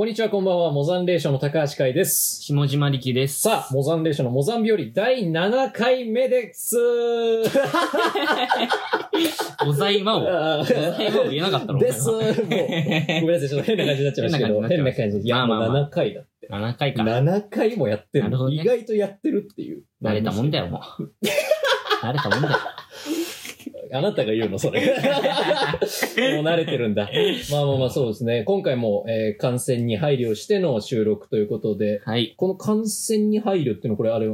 こんにちは、こんばんは。モザンレーションの高橋海です。下島力です。さあ、モザンレーションのモザン日和第7回目です。おざいまを。あおざいまを言えなかったのです。もう、ごめんなさい。ちょっと変な感じになっちゃいましたけど、変な変な感じ感じ。いや、もうまあまあまあ7回だって。7回から。7回もやってるなるほどね意外とやってるっていう。慣れたもんだよ、もう。慣れたもんだよ。あなたが言うの、それ。もう慣れてるんだ。まあまあまあ、そうですね。今回も、えー感染に配慮しての収録ということで、はい。この感染に配慮っていうのは、これあれ、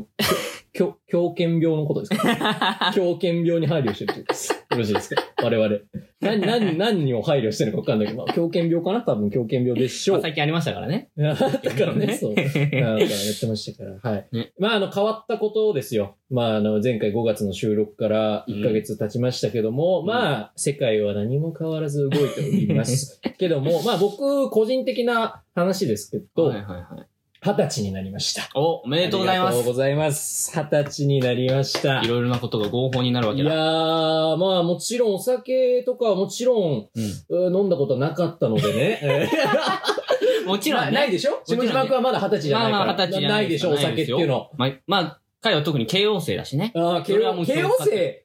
狂犬病のことですか？狂犬病に配慮してるってことです。よろしいですか？我々。何、何、何を配慮してるのか分かんないけど、まあ、狂犬病かな？多分狂犬病でしょう。まあ最近ありましたからね。だからね、そう。だからやってましたから。はい。ねまあ、あの、変わったことですよ。まあ、あの、前回5月の収録から1ヶ月経ちましたけども、んまあ、世界は何も変わらず動いております。けども、まあ、僕、個人的な話ですけど、はいはいはい。二十歳になりました。お、おめでとうございます。ありがとうございます。二十歳になりました。いろいろなことが合法になるわいや。ー、まあもちろんお酒とかはもちろん、う飲んだことはなかったのでね。え ーもちろんないでしょ？もちろんね下島君はまだ二十歳じゃないから。まあまあ二十歳じゃないないでしょお酒っていうの。まあ、まあ、彼は特に慶応生だしね。ああ、慶応、それはもう慶応生、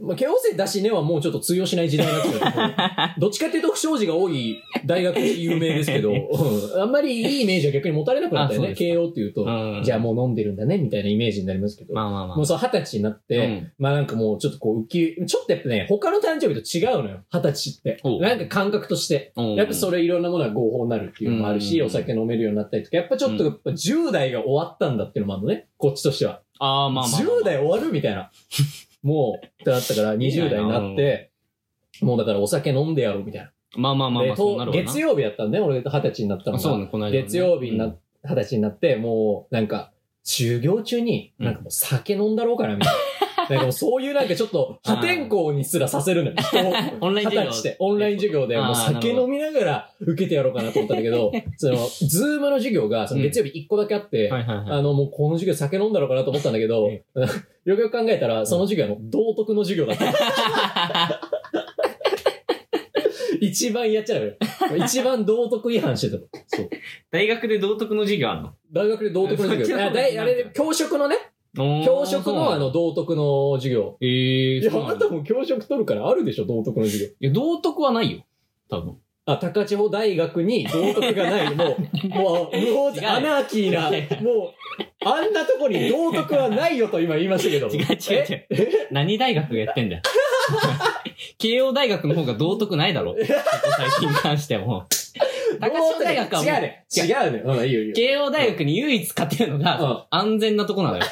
まあ、慶応生だしねはもうちょっと通用しない時代になってくる。どっちかっていうと不祥事が多い大学で有名ですけど、うんあんまりいいイメージは逆に持たれなくなったよね。慶応っていうと、うんじゃあもう飲んでるんだね、みたいなイメージになりますけど。まあまあまあ。もうそう、二十歳になって、うんまあなんかもうちょっとこう浮き、ちょっとやっぱね、他の誕生日と違うのよ。二十歳ってなんか感覚として。うんやっぱそれいろんなものが合法になるっていうのもあるし、うんお酒飲めるようになったりとか、やっぱちょっとやっぱ10代が終わったんだっていうのもあるのね。こっちとしては。ああ、まあまあまあ。10代終わるみたいな。もう、ってなったから20代になって、もうだからお酒飲んでやろうみたいな。まあまあまあまであ、そうなるわな。月曜日やったんだね、俺二十歳になったのが。そうね、この間ね。月曜日にな二十歳になって、もう、なんか、修行中に、なんかもう酒飲んだろうかな、みたいな。なんかそういうなんかちょっっと破天荒にすらさせるのよ。人を オンライン授業二十歳で、オンライン授業で、もう酒飲みながら受けてやろうかなと思ったんだけど、その、ズームの授業が、その月曜日一個だけあって、はいはいはい。あの、もうこの授業酒飲んだろうかなと思ったんだけど、よくよく考えたら、その授業はもう道徳の授業だった。一番やっちゃうよ。一番道徳違反してたの。そう。大学で道徳の授業あんの？大学で道徳の授業。ああれ、教職のね、教職のあの、道徳の授業。ええいや、あなたも教職取るからあるでしょ、道徳の授業。いや、道徳はないよ。多分。あ、高千穂大学に道徳がない。もう、もう、無法アナーキーな、もう、あんなとこに道徳はないよと今言いましたけど。違う違う違う。何大学がやってんだよ。慶応大学の方が道徳ないだろ。こ こ最近に関しても。高千穂大学はもう違うね。違うね。うん、いいよいいよ。慶応大学に唯一勝てるのが、安全なとこなのよ。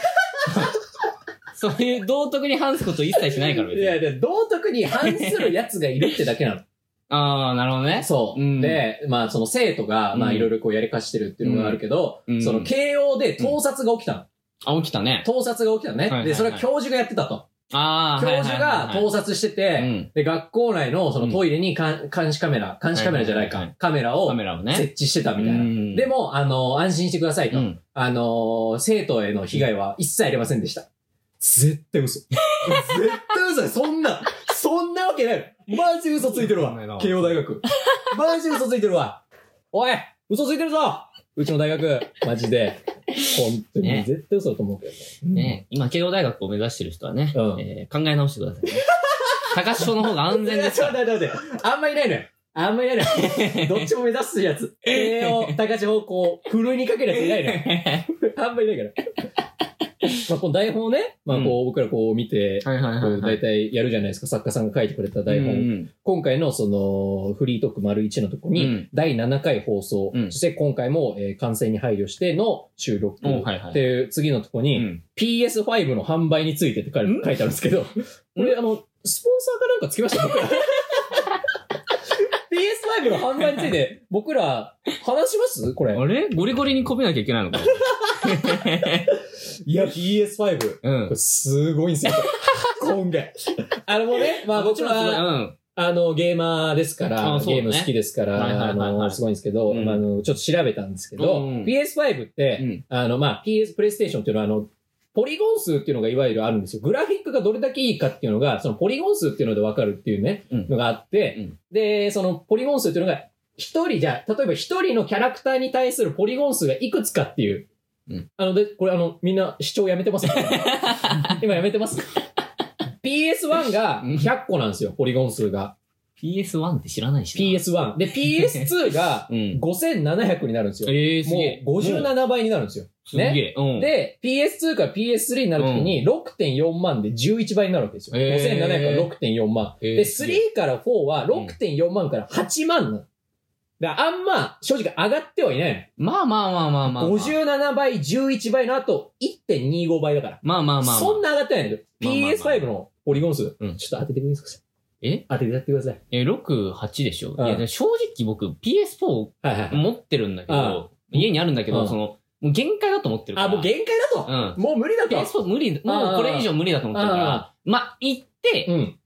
そういう道徳に反すこと一切しないから別に。いや、で道徳に反する奴がいるってだけなの。ああ、なるほどね。そう。うんで、まあ、その生徒が、まあ、うんいろいろこうやりかしてるっていうのがあるけど、うんその慶応で盗撮が起きたの。あ、起きたね。盗撮が起きたのね。はいはいはいで、それは教授がやってたと。ああ、教授が盗撮撮してて、で、学校内のそのトイレにかん監視カメラ、監視カメラじゃないか、はいはいはいカメラをカメラをね。設置してたみたいな。うんで、も、あの、安心してくださいと。うん。あの、生徒への被害は一切ありませんでした。絶対嘘。絶対嘘だよ。そんな、そんなわけない。マジ嘘ついてるわ。慶応大学。マジ嘘ついてるわ。おい嘘ついてるぞうちの大学。マジで。本当に。ね絶対嘘だと思うけどね。ね今、慶応大学を目指してる人はね、うんえー考え直してくださいね。高潮の方が安全です。あんまいないのよ。あんまいないのよ。どっちも目指すやつ。栄養、高千穂、こう、ふるいにかけるやついないのよ。あんまいないから。まあ、この台本をね、まあ、こう、僕らこう見て、はいはいこう大はいはい。体やるじゃないですか。作家さんが書いてくれた台本。うん今回のその、フリートーク丸1のとこに、うん。第7回放送、うん。そして今回も、え成に配慮しての収録。おはいはいっていう次のとこに、うん。PS5 の販売についてって書いん書いてあるんですけど、俺、あの、スポンサーかなんかつきました？僕ら PS5 の販売について、僕ら、話します？これ。あれ？ゴリゴリに込めなきゃいけないのか？いや、PS5。こうんれ。すごいんですよ。今回。あのもうね、まあ僕は、うん。あの、ゲーマーですから、あそうゲーム好きですから、はいはいはいはいあの、すごいんですけど、うんまあ、あの、ちょっと調べたんですけど、うん PS5 って、うんあの、まあ、PS、プレイステーションっていうのは、あの、ポリゴン数っていうのがいわゆるあるんですよ。グラフィックがどれだけいいかっていうのが、そのポリゴン数っていうのでわかるっていうね、うんのがあって、うんで、そのポリゴン数っていうのが一人じゃあ、例えば一人のキャラクターに対するポリゴン数がいくつかっていう。うんあの、で、これあの、みんな視聴やめてます 今やめてます ?PS1 が100個なんですよ、ポリゴン数が。PS1 って知らないしな。PS1。で、PS2 がうん。5700になるんですよ。ええすげえ。もう57倍になるんですよ。すげえ。うん。で、PS2 から PS3 になるときに6.4万で11倍になるわけですよ。へー5700から6.4万。へーで、3から4は6.4万から8万なの。だからあんま、正直上がってはいないまあまあまあまあまあ。の。57倍、11倍の後、1.25倍だから。まあまあまあまあ。そんな上がってないんだあまあまあ PS5 のポリゴン数。うんちょっと当ててください。え？当ててやってください。え、6、8でしょ、うんいや、正直僕 PS4 はいはい。持ってるんだけうんど、家にあるんだけど、うんその、もう限界だと思ってるから。あ、もう限界だと？うん。もう無理だと？PS4 無理、もうこれ以上無理だと思ってるから、まあ、行って、うん。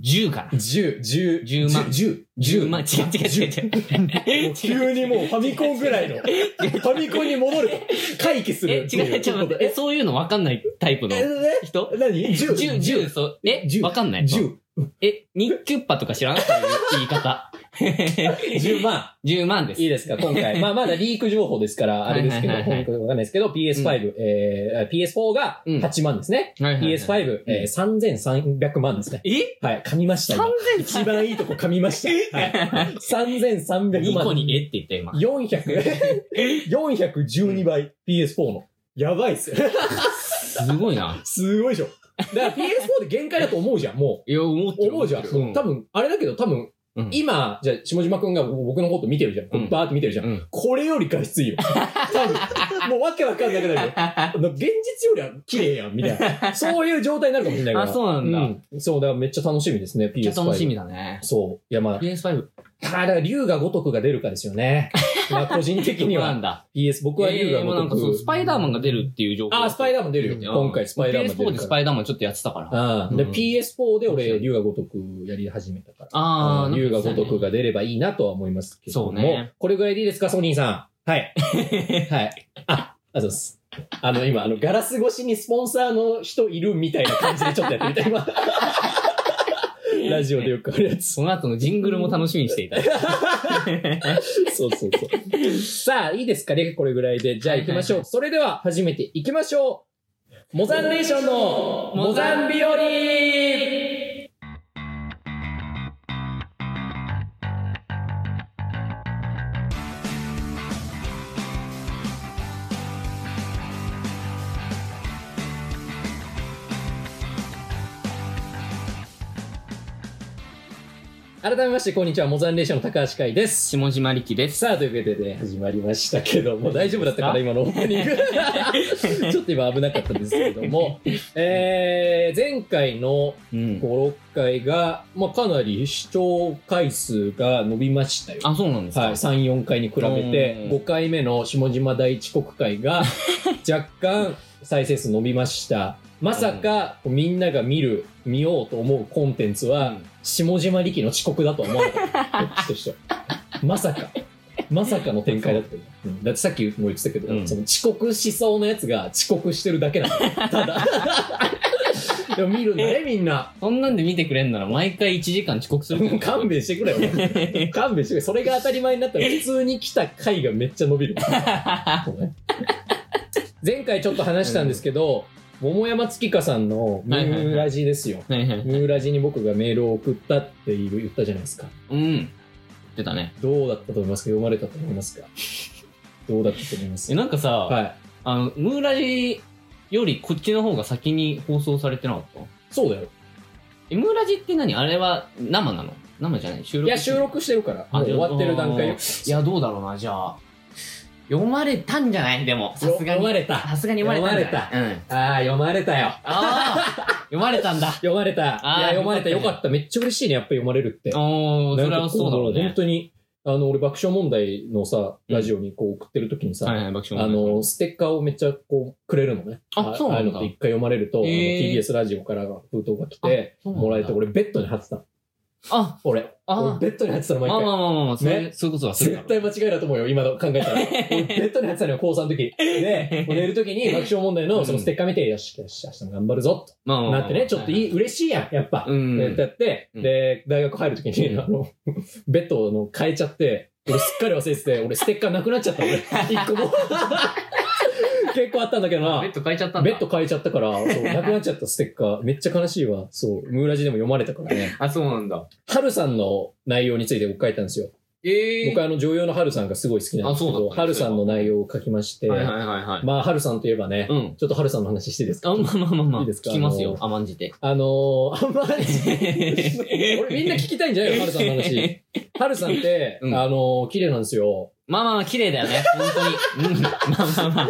10かな。10、10、10万。10、10万、違う違う違う。違う。急にもうファミコンぐらいの、ファミコンに戻ると、回帰する。え、っていう。違う、ちょっと待って、え、そういうの分かんないタイプのえ、人？え、何 ?10、10、10、そう、え、10分かんない。10、え、ニッキュッパとか知らないそういう言い方。10万。10万です。いいですか、今回。まあ、まだリーク情報ですから、あれですけど、本当にわかんないですけど、PS5、えー、PS4 がうん8万ですね。はいはいはい PS5、えー、3300万ですね。え？はい、噛みました、今。一番いいとこ噛みました。はい。3300 ?2 万。個にえって言った今。400、412倍 PS4 の。やばいっすよ。すごいな。すごいでしょ。だから PS4 で限界だと思うじゃん、もいや、思っう。てる。思うじゃん。うん多分、あれだけど多分、うん今、じゃあ、下島くんが僕のこと見てるじゃん。こううんバーって見てるじゃん。うん。これより画質いいよ。多分。もうわけわかんなくなるよ。あの現実よりは綺麗やん、みたいな。そういう状態になるかもしれないから。あ、そうなんだ。めうん。そう、だからめっちゃ楽しみですね、PS5。っちゃ楽しみだね。そう。いや、まあ、PS5。あーだから竜が如くが出るかですよね。まあ、個人的には。なんだ。PS、僕は竜がえーもうなん如く。かそう、スパイダーマンが出るっていう情報。あー、スパイダーマン出るよ。うん今回スパイダーマン出 PS4 るから。でスパイダーマンちょっとやってたから。あああ、で、うん PS4 で俺、竜が如くやり始めたから。あー、竜が如くが。が出ればいいなとは思いますけども。そうねこれぐらいでいいですか、ソニーさん。はい。はい。あ、ありがとうございます。あの、今、あの、ガラス越しにスポンサーの人いるみたいな感じでちょっとやってみた、今。ラジオでよくあるやつ。その後のジングルも楽しみにしていた。そうそうそう。さあ、いいですか？ねこれぐらいで。じゃあ行きましょう。それでは、始めていきましょう。モザンレーションのモザンビオ改めまして、こんにちは。モザンレーションの高橋海です。下島力です。さあ、ということで始まりましたけども、大丈夫だったかな、今のオープニング。ちょっと今危なかったんですけども、えー、前回のうん。5、6回が、まあ、かなり視聴回数が伸びましたよ。あ、そうなんですかはい、3、4回に比べて、うん5回目の下島第一国会が 若干再生数伸びました。まさか、みんなが見る、見ようと思うコンテンツは、下島力の遅刻だとは思わなかった。こっちとしては。まさか。まさかの展開だったよ、うんだってさっきも言ってたけど、うんその遅刻しそうなやつが遅刻してるだけなの。ただ。でも見るんだね、みんな。そんなんで見てくれんなら毎回1時間遅刻するってこと？勘弁してくれよ。勘弁してくれ。それが当たり前になったら普通に来た回がめっちゃ伸びる。前回ちょっと話したんですけど、桃山月花さんのムーラジですよ。ムーラジに僕がメールを送ったって言ったじゃないですか。うん。出たね。どうだったと思いますか？読まれたと思いますか？どうだったと思いますえ、なんかさ、はい。あの、ムーラジよりこっちの方が先に放送されてなかった？そうだよ。え、ムーラジって何？あれは生なの？生じゃない？収録？いや、収録してるから。もう終わってる段階よ。いや、どうだろうな、じゃあ。読まれたんじゃない？でも、さすがに。読まれたさすがに読まれたんじゃない？うん。ああ、読まれたよ。ああ読まれたんだ。読まれた。いや、読まれた。よかった。めっちゃ嬉しいね。やっぱ読まれるって。おー、それはそうだろうなんか本ね。当に、あの、俺爆笑問題のさ、ラジオにこう送ってる時にさ、あの、ステッカーをめっちゃこう、くれるのね。あそうなんだ一回読まれると、TBS ラジオから封筒が来て、もらえて、俺ベッドに貼ってた。あ、俺。あ俺ベッドに入ってたの毎まあ回。まあまあまあ、そういう、ねそういうことはする絶対間違いだと思うよ、今の考えたら。俺ベッドに入ってたのよ、高3の時。で、寝る時に 爆笑問題のそのステッカー見て、よし、よし、明日も頑張るぞ、まあまあまあとなってね、ちょっといい、嬉しいやん、やっぱ。うんでやって、うんで、大学入る時に、うんあの、ベッドの変えちゃって、俺すっかり忘れてて、俺ステッカーなくなっちゃった、俺。一個も。結構あったんだけどなベッ。ド変えちゃったんだ。ベッド変えちゃったから、そう、なくなっちゃったステッカー。めっちゃ悲しいわ。そう、ムーラジでも読まれたからね。あ、そうなんだ。ハルさんの内容について僕書いたんですよ。ええ僕はあの女優のハルさんがすごい好きなんですけど、ハルさんの内容を書きまして、はいはいはいはい。まあ、ハルさんといえばね、うん。ちょっとハルさんの話していいですか？あ、まあまあまあまあ。いいですか？聞きますよ、甘んじて。あのー、あんまり、俺みんな聞きたいんじゃないのハルさんの話。ハルさんって、うんあのー、綺麗なんですよ。まあまあまあ、綺麗だよね。本当に。うん。まあまあまあ。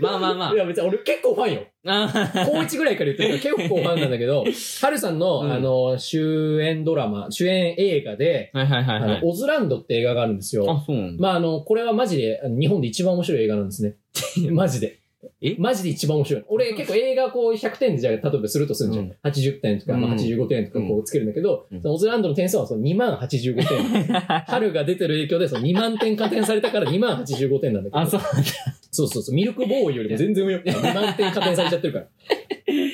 まあまあまあい。や別に俺結構ファンよ。あ高一ぐらいから言ってるから結構ファンなんだけど、ハルさんの、うんあの、主演ドラマ、主演映画で、はいはいはいあはいの、。オズランドって映画があるんですよ。あ、そうなんだ。まあ、あの、これはマジで、日本で一番面白い映画なんですね。マジで。え？マジで一番面白い。俺結構映画こう100点でじゃあ、例えばするとするんじゃん。うん80点とか、まあ、うん85点とかこうつけるんだけど、うんそのオズランドの点数はその2万85点。春が出てる影響でその2万点加点されたから2万85点なんだけど。あ、そうなんだ。そうそうそう。ミルクボーイよりも全然上よ。2万点加点されちゃってるから。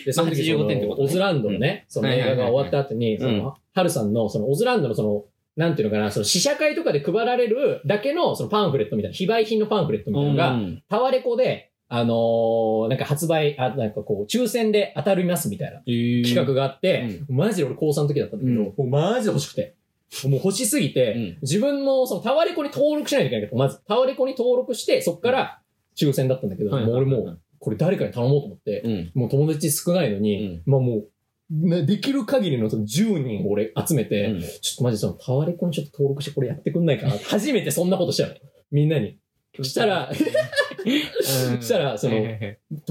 で、その時そ85点ってことねのオズランドのね、その映画が終わった後に、そうんの、ハルさんのそのオズランドのその、なんていうのかな、その試写会とかで配られるだけのそのパンフレットみたいな、非売品のパンフレットみたいなのが、うんタワレコで、あのーなんか発売、あ、なんかこう、抽選で当たりますみたいな企画があって、マジで俺高3の時だったんだけど、うん。もうマジで欲しくて。もう欲しすぎて、うん。自分もそのタワレコに登録しないといけないけど、まずタワレコに登録して、そっから抽選だったんだけど、はいもう俺もうこれ誰かに頼もうと思って、うん。もう友達少ないのに、まあもう、ね、できる限りのその10人俺集めて、うん。ちょっとマジそのタワレコにちょっと登録してこれやってくんないかな初めてそんなことしたの。みんなに。そしたら、うんしたらその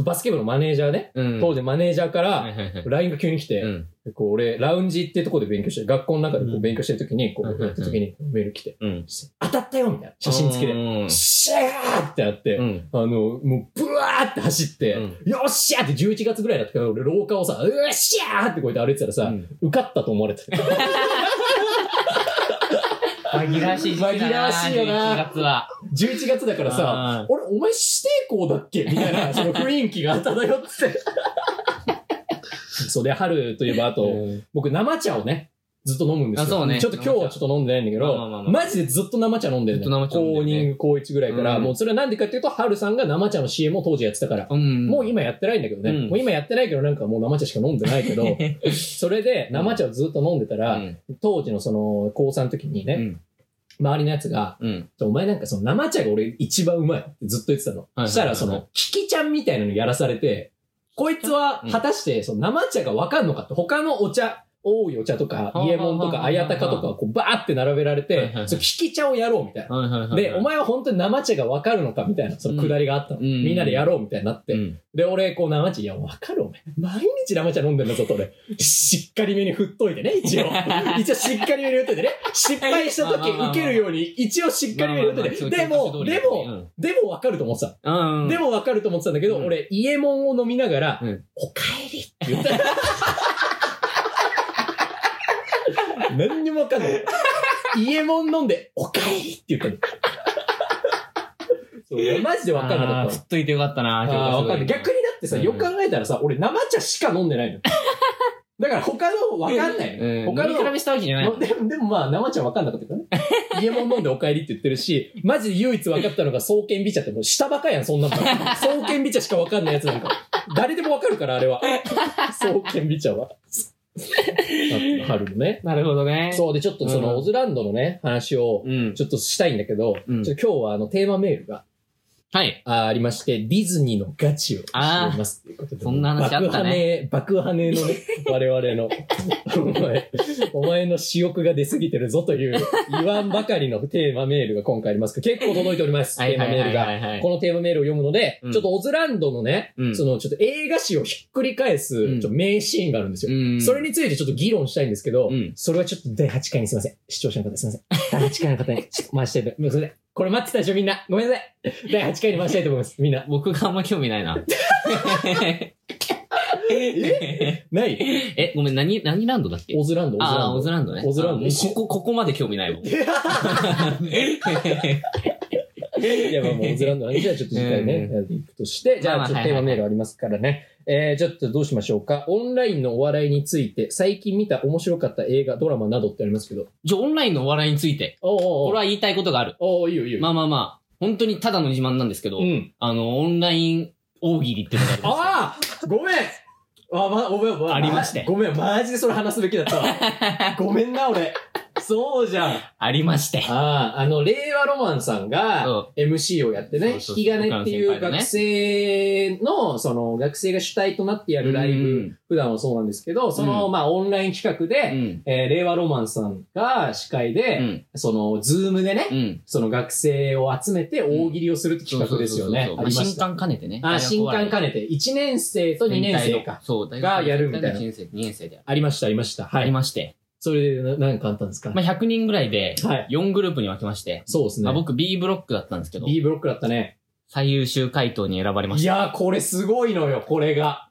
バスケ部のマネージャーね、うん。当時マネージャーから、LINE が急に来て、うん。こう俺、ラウンジっていうところで勉強して、学校の中でこううん勉強してるときに、こうやったときにメール来て、うん。当たったよみたいな写真付きで。うんシャーってなって、うん。あの、もう、ブワーって走って、うんよっしゃーって11月ぐらいだったから、俺廊下をさ、うっしゃーってこうやって歩いてたらさ、うん受かったと思われてた。紛らわしい時期だな紛らわしいよな11月は。11月だからさ、あ俺、お前指定校だっけみたいな、その雰囲気が漂って。そうで、春といえば、あと、うん僕、生茶をね、ずっと飲むんですよ。あそうねちょっと今日はちょっと飲んでないんだけど、まあまあまあまあマジでずっと生茶飲んでるずっのと生茶飲んでるね高2、高1ぐらいから、うんもうそれはなんでかっていうと、春さんが生茶の CM を当時やってたから。うん。もう今やってないんだけどね。うんもう今やってないけどなんかもう生茶しか飲んでないけど、それで生茶をずっと飲んでたら、うん当時のその高3の時にね、うん。周りのやつが、うん。お前なんかその生茶が俺一番うまいってずっと言ってたの。はいはいはいそしたらその、キキちゃんみたいなのやらされて、こいつは果たしてその生茶がわかんのかって、他のお茶、多いお茶とか、はあイエモンとか、はあはああやたかとかをこうバーって並べられてそのキキ茶をやろうみたいな。で、お前は本当に生茶がわかるのかみたいな、そのくだりがあったの。うんみんなでやろうみたいになって。うん。で、俺、こう生茶、いや、わかるお前。毎日生茶飲んでんだぞと俺。しっかりめに振っといてね、一応。一応しっかりめに振っといてね。失敗した時受けるように、一応しっかりめに振っといて。でも、でも、でもわかると思ってた。うん。でもわかると思ってたんだけど、うん俺、イエモンを飲みながら、うんおかえりって言った。何にもわかんない。イエモン飲んで、おかえりって言ったの。そうマジでわかんなかったっといてよかったな、かんない。逆にだってさ、うんよく考えたらさ、俺生茶しか飲んでないの。だから他のわかんないの。うん。他の比べしたわけじゃない。でも、でもまあ、生茶わかんなかったからね。イエモン飲んでお帰りって言ってるし、マジで唯一分かったのが、双剣美茶ってもう下バカやん、そんなの。双剣美茶しか分かんないやつなんか。誰でも分かるから、あれは。双剣美茶は。あ 春のね。なるほどね。そうで、ちょっとその、うんオズランドのね、話を、うん。ちょっとしたいんだけど、うんちょっと今日はあの、テーマメールがはい。あありまして、ディズニーのガチをしますっていうことで。そんな話あったね爆破ね、爆破ねのね、我々の、お前、お前の私欲が出すぎてるぞという、言わんばかりのテーマメールが今回ありますけど、結構届いております、テーマメールが。がこのテーマメールを読むので、うんちょっとオズランドのね、うんそのちょっと映画史をひっくり返す、うんちょっと名シーンがあるんですよ。うん。それについてちょっと議論したいんですけど、うんそれはちょっと第8回にすいません。視聴者の方すいません。第8回の方にちょっと回したいと。もうそれで、これ待ってたでしょみんな。ごめんなさい。第8回に回したいと思います。みんな。僕があんま興味ないな。え？ない？え、ごめん、何、何ランドだっけ？オズランド、オズランああ、ド。オズランドね。オズランドあもうここ、ここまで興味ないもん。いや、まあもうオズランドなんで、じゃあちょっと次回ね、うんやっていくとして、じゃあちょっとテーマメールありますからね。えー、ちょっとどうしましょうか。オンラインのお笑いについて、最近見た面白かった映画、ドラマなどってありますけど。じゃあ、オンラインのお笑いについて、おうおう俺は言いたいことがある。おういいよいいよ。まあまあまあ、本当にただの自慢なんですけど、うん。あの、オンライン大喜利っていうのがあるんですよああごめんあ、ま、ごめん、ごめん。ありましてごめん、マジでそれ話すべきだったわ。ごめんな、俺。そうじゃん。ありまして。ああ、あの、令和ロマンさんがそ MC をやってね、引そうそうそうき金っていう学生の、その、学生が主体となってやるライブ、普段はそうなんですけど、その、うんまあ、オンライン企画うで、ん。えー令和ロマンさんが司会うで、ん。その、ズームでね、うん。その学生を集めて大喜利をするって企画ですよね。新。刊兼ねてね。あ、新刊兼ねて、1年生と2年生か。そう、大がやるみたいな1年生、2年生でありました、ありました。はありい。まして。それでな、何かあったんですか？まあ、100人ぐらいで、はい。4グループに分けまして、そうですね。まあ、僕 B ブロックだったんですけど、B ブロックだったね。最優秀回答に選ばれました。いやー、これすごいのよ、これが。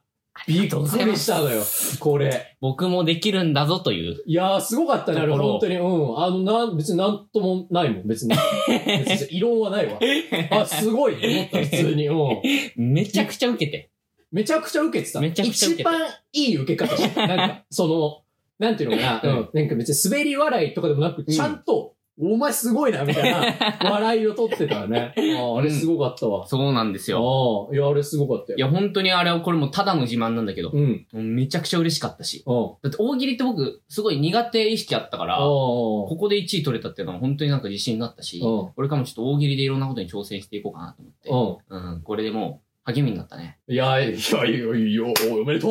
びっくりしたのよ、これ。僕もできるんだぞという。いやー、すごかったね、あれ、本当に。うん。あの、なん、別になんともないもん、別に。別に異論はないわ。あ、すごい思った、普通に。うん。めちゃくちゃ受けて。めちゃくちゃ受けてた。めちゃくちゃ受けて一番いい受け方してた。なんか、その、なんていうのかな、うんうん。なんか別に滑り笑いとかでもなく、ちゃんと、お前すごいな、みたいな 笑いを取ってたね。あーあれすごかったわ。そうなんですよ。ああ、いや、あれすごかったよ。いや、本当にあれはこれもただの自慢なんだけど、うん。めちゃくちゃ嬉しかったし。うん。だって大喜利って僕、すごい苦手意識あったから、あここで1位取れたっていうのは本当になんか自信になったし、うんこれからもちょっと大喜利でいろんなことに挑戦していこうかなと思って、あ。うん。うん、これでもう励みになったね。いや、いや、いや、いや、いや、おおめでとう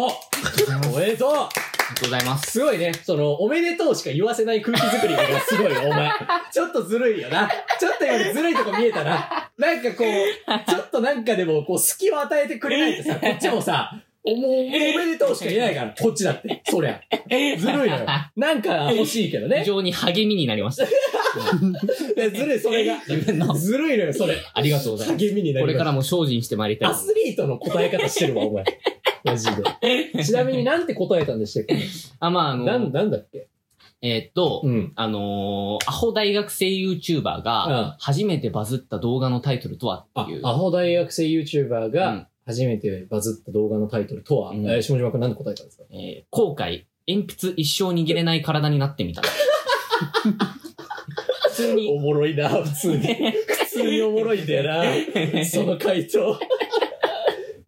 おめでとうありがとうございます。すごいね。その、おめでとうしか言わせない空気作りがすごいよ、お前。ちょっとずるいよな。ちょっと今ずるいとこ見えたな。なんかこう、ちょっとなんかでも、こう、隙を与えてくれないとさ、こっちもさ、おもう、おめでとうしか言えないから、こっちだって。そりゃ。ずるいのよ。なんか欲しいけどね非。常に励みになりました。ずるい、それが。自分の。ずるいのよ、それ。ありがとうございます。励みになりますこれからも精進してまいりたいア。スリートの答え方してるわ、お前。マジで。ちなみになんて答えたんでしたっけ？あ、まあ、あの、なん、なんだっけ？えーっと、うん。あのーアホ大学生 YouTuber うんが初めてバズった動画のタイトルとはあっていう。、アホ大学生 YouTuber うがん初めてバズった動画のタイトルとは、うんえー下島君なんで答えたんですか？えー後悔、鉛筆一生握れない体になってみた。普通に。おもろいな、普通に。普通におもろいんだよな、その回答。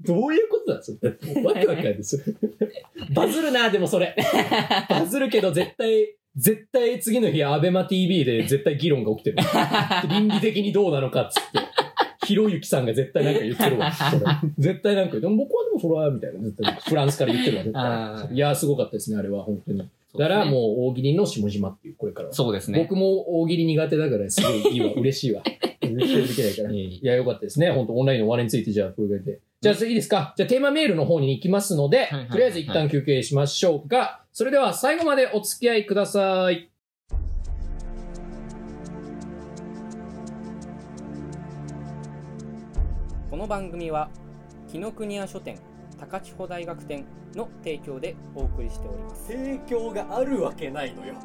どういうことなんですかわけわかんないです。バズるな、でもそれ。バズるけど絶対、絶対次の日、アベマ TV で絶対議論が起きてる。倫理的にどうなのかっつって。ひろゆきさんが絶対なんか言ってるわ。絶対なんか、でも僕はでもそれは、みたいな。絶対フランスから言ってるわ、絶あ対。いやー、すごかったですね、あれは、本当に。だからもう大喜利の下島っていう、これからは。そうですね。僕も大喜利苦手だから、すごいいいわ、嬉しいわ。嬉しいできないから。いいや、よかったですね。本当オンラインの終わりについて、じゃあ、これで。じゃあ、次いいですかじゃあ、テーマメールの方に行きますのでとりあえず一旦休憩しましょうか。それでは、最後までお付き合いください。この番組は紀ノ国屋書店高千穂大学店の提供でお送りしております提供があるわけないのよ。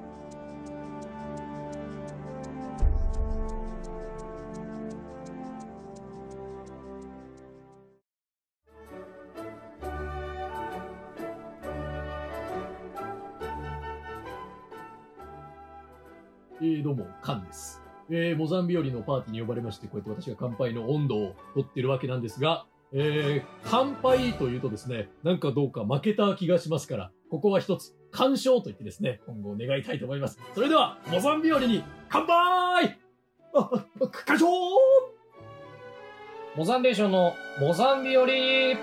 えー、どうも、カンです。えー、モザンビオリのパーティーに呼ばれまして、こうやって私が乾杯の温度を取ってるわけなんですが、えー、乾杯というとですね、なんかどうか負けた気がしますから、ここは一つ、干渉と言ってですね、今後願いたいと思います。それでは、モザンビオリに乾杯!あ、干渉!モザンデーションのモザンビオリ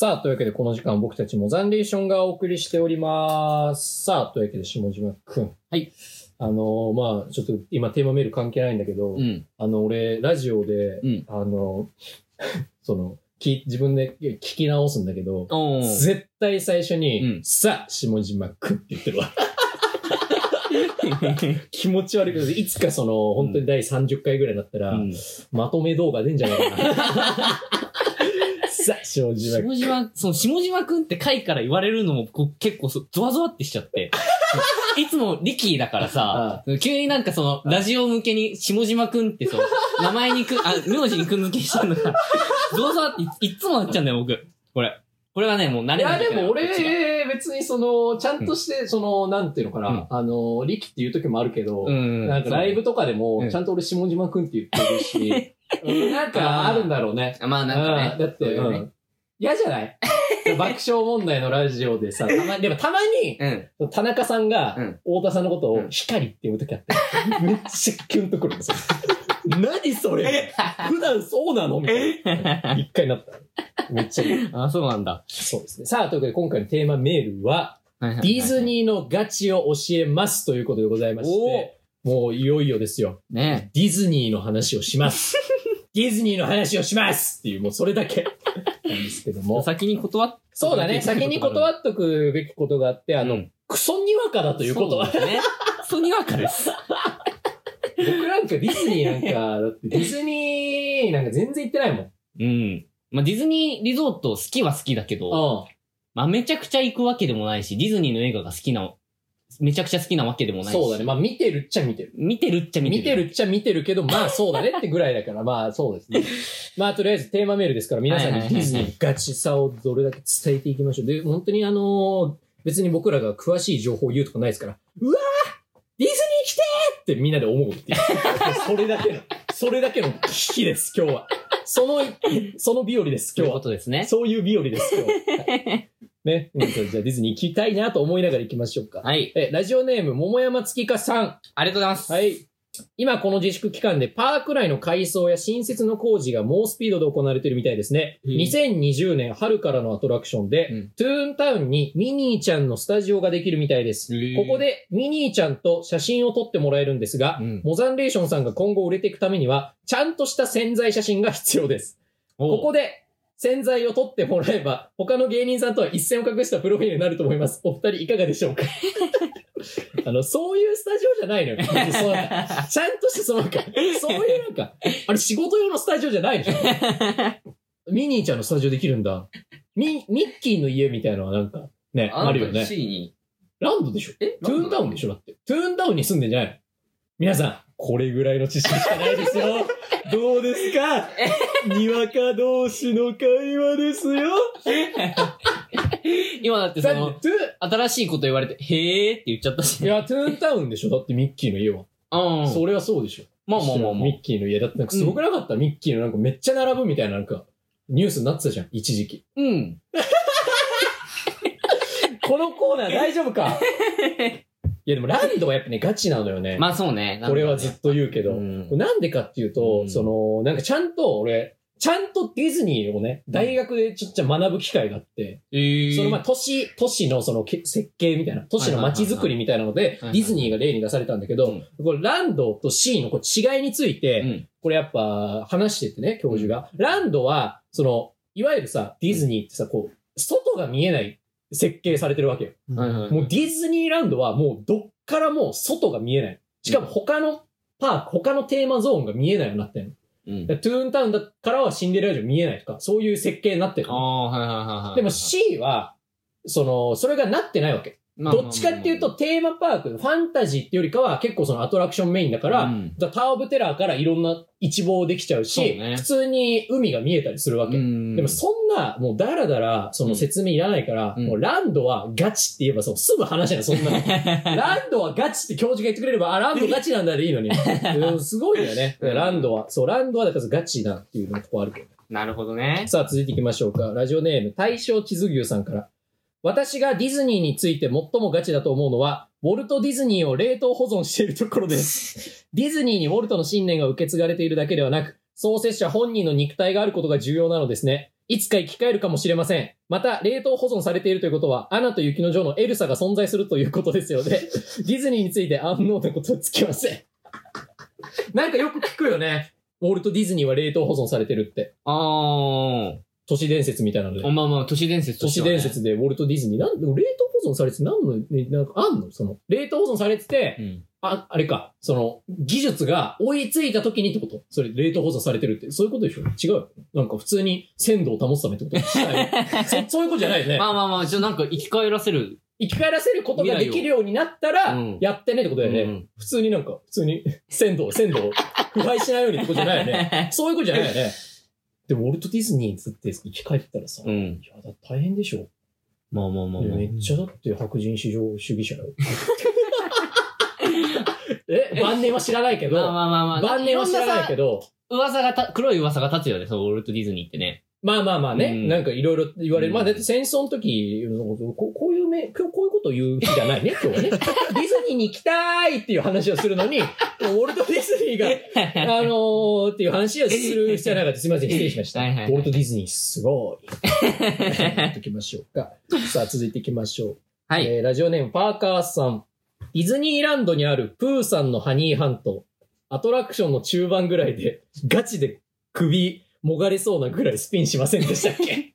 さあ、というわけでこの時間僕たちモザンデーションがお送りしております。さあ、というわけで下島くん。はい。あのーまあちょっと今テーマメール関係ないんだけど、うん。あの、俺、ラジオで、うんあの、その、き自分で聞き直すんだけど。絶対最初に、うんさあ、下島くんって言ってるわ。気持ち悪いけど、いつかその、本当に第30回ぐらいになったら、うんまとめ動画出んじゃないかな。さあ、正直下島、その下島くんって回から言われるのもこう結構そゾワゾワってしちゃって。いつもリキーだからさ、急になんかその、ラジオ向けに下島くんってそう、名前にく、あ、名字にくん付けしてるのが、ゾワゾワっていいつもなっちゃうんだよ、僕。これ。これはね、もう慣れないといけない。でも俺別にその、ちゃんとして、その、なんていうのかな、うんあの、力っていう時もあるけど、うん。なんかライブとかでもう、んちゃんと俺下島くんって言ってるし、うんなんかあるんだろうね。まあなんかねうん。だって、嫌じゃない？爆笑問題のラジオでさ、たまに、でもたまに、うん。田中さんがうん、太田さんのことをうん光って呼ぶときあって、めっちゃキュンとくるんですよ。何それ？普段そうなの？みたいな。一回なった。めっちゃいい。あ、そうなんだ。そうですね。さあ、ということで今回のテーマメールは、デディズニーのガチを教えますということでございまして、もういよいよですよ。ねディズニーの話をします。ディズニーの話をしますっていう、もうそれだけ なんですけども。先に断っそうだね。先に断っとくべきことがあって、あの、うんクソにわかだということはね。クソにわかです。僕なんかディズニーなんか、だってディズニーなんか全然行ってないもん。うん。まあ、ディズニーリゾート好きは好きだけど、うまあ、めちゃくちゃ行くわけでもないし、ディズニーの映画が好きな、めちゃくちゃ好きなわけでもん。ないし。そうだね。まあ見てるっちゃ見てる。見てるっちゃ見てる。見てるっちゃ見てるけど、まあそうだねってぐらいだから、まあそうですね。まあとりあえずテーマメールですから、皆さんにディズニーのガチさをどれだけ伝えていきましょう。で、本当にあのー別に僕らが詳しい情報を言うとかないですから、うわーディズニー来てーってみんなで思うっていう。それだけの、それだけの危機です、今日は。その、その日和です、そういうこ今日は。とですね。そういう日和です、今日は。は いね。うんじゃあディズニー行きたいなと思いながら行きましょうか。はい。え、ラジオネーム、桃山月花さん。ありがとうございます。はい。今この自粛期間でパーク内の改装や新設の工事が猛スピードで行われているみたいですね。うん2020年春からのアトラクションで、うんトゥーンタウンにミニーちゃんのスタジオができるみたいです。ここでミニーちゃんと写真を撮ってもらえるんですが、うんモザンレーションさんが今後売れていくためには、ちゃんとした潜在写真が必要です。ここで潜在を撮ってもらえば、他の芸人さんとは一線を画したプロフィールになると思います。お二人いかがでしょうか？あの、そういうスタジオじゃないのよ。そ うちゃんとしてそのなんか、そういうなんか、あれ仕事用のスタジオじゃないでしょ。ミニーちゃんのスタジオできるんだ。ミ、ミッキーの家みたいなのはなんか、ね、あるよね。ランドでしょ？え？トゥーンタウンでしょ？だって。トゥーンタウンに住んでんじゃないの？皆さん、これぐらいの知識しかないですよ。どうですか？にわか同士の会話ですよ。今だってその新しいこと言われて、へーって言っちゃったし。ゥいや、トゥーンタウンでしょ？だってミッキーの家は。うん。それはそうでしょ。まあまあまあまあミッキーの家。だってなんかすごくなかった、ミッキーのなんかめっちゃ並ぶみたいななんか、ニュースになってたじゃん、一時期。うん。このコーナー大丈夫か？いやでもランドはやっぱね、ガチなのよね。まあそうね。これはずっと言うけど。なんでかっていうと、うんその、なんかちゃんと俺、ちゃんとディズニーをね、大学でちょっと学ぶ機会があって、えーそのまあ都市、都市のそのけ設計みたいな、都市の街づくりみたいなので、ディズニーが例に出されたんだけど、うんこれランドと C のこう違いについて、うん。これやっぱ話しててね、教授が。ランドは、その、いわゆるさ、ディズニーってさ、こう、外が見えない設計されてるわけよ。はいはい。もうディズニーランドはもうどっからもう外が見えない。しかも他のパーク、他のテーマゾーンが見えないようになってるの。うんだからトゥーンタウンだからはシンデレラ城見えないとか、そういう設計になってるあ。あ、はいはいはいはい。でも C は、その、それがなってないわけ。どっちかっていうと、テーマパーク、ファンタジーっていうよりかは結構そのアトラクションメインだから、うんだタワーオブテラーからいろんな一望できちゃうし、そうね普通に海が見えたりするわけ。うんでもそんな、もうだらだら、その説明いらないから、うんもうランドはガチって言えばそう、すぐ話じゃない、そんなの。ランドはガチって教授が言ってくれれば、あ、ランドガチなんだでいいのに。うんすごいよね。うんランドは。そう、ランドはだからガチだっていうのとこあるけど。なるほどね。さあ、続いていきましょうか。ラジオネーム、大正地図牛さんから。私がディズニーについて最もガチだと思うのは、ウォルト・ディズニーを冷凍保存しているところです。ディズニーにウォルトの信念が受け継がれているだけではなく、創設者本人の肉体があることが重要なのですね。いつか生き返るかもしれません。また、冷凍保存されているということは、アナと雪の女王のエルサが存在するということですよね。ディズニーについて安納なことはつきません。なんかよく聞くよね。ウォルト・ディズニーは冷凍保存されてるって。あ都市伝説みたいなのであ。。まあまあ、都市伝説と都市伝説でウォルト・ディズニー、なんでも冷凍保存されてて何の、ね、なんかあんの？その、冷凍保存されてて、うん。あ、あれか、その、技術が追いついた時にってこと？それ、冷凍保存されてるって、そういうことでしょ？違うよ。なんか普通に鮮度を保つためってこと？そそういうことじゃないよね。まあまあまあ、ちょ、なんか生き返らせる。生き返らせることができるようになったらうん、やってねってことだよね。うん普通になんか、普通に 鮮度を、鮮度を腐敗しないようにってことじゃないよね。そういうことじゃないよね。でも、ウォルト・ディズニーつって生き返ったらさ、いうん。や、だ大変でしょ。まあまあまあまあ。めっちゃだって白人至上主義者よ。え、晩年は知らないけど、まあまあまあまあ。晩年は知らないけど。ど、噂がた、黒い噂が立つよね、そのウォルト・ディズニーってね。まあまあまあね、うんなんかいろいろ言われる。うんまあだって戦争の時、ここういうめ、今日こういうこと言う日じゃないね、今日はね。ディズニーに行きたいっていう話をするのに、ウォルト・ディズニーが、あのー、っていう話をする必要なかった。すみません、失礼しました。はいはいはいウォルト・ディズニーすごい。やっていきましょうか。さあ、続いていきましょう。はい。えーラジオネームパーカーさん。ディズニーランドにあるプーさんのハニーハント。アトラクションの中盤ぐらいで、ガチで首もがれそうなぐらいスピンしませんでしたっけ？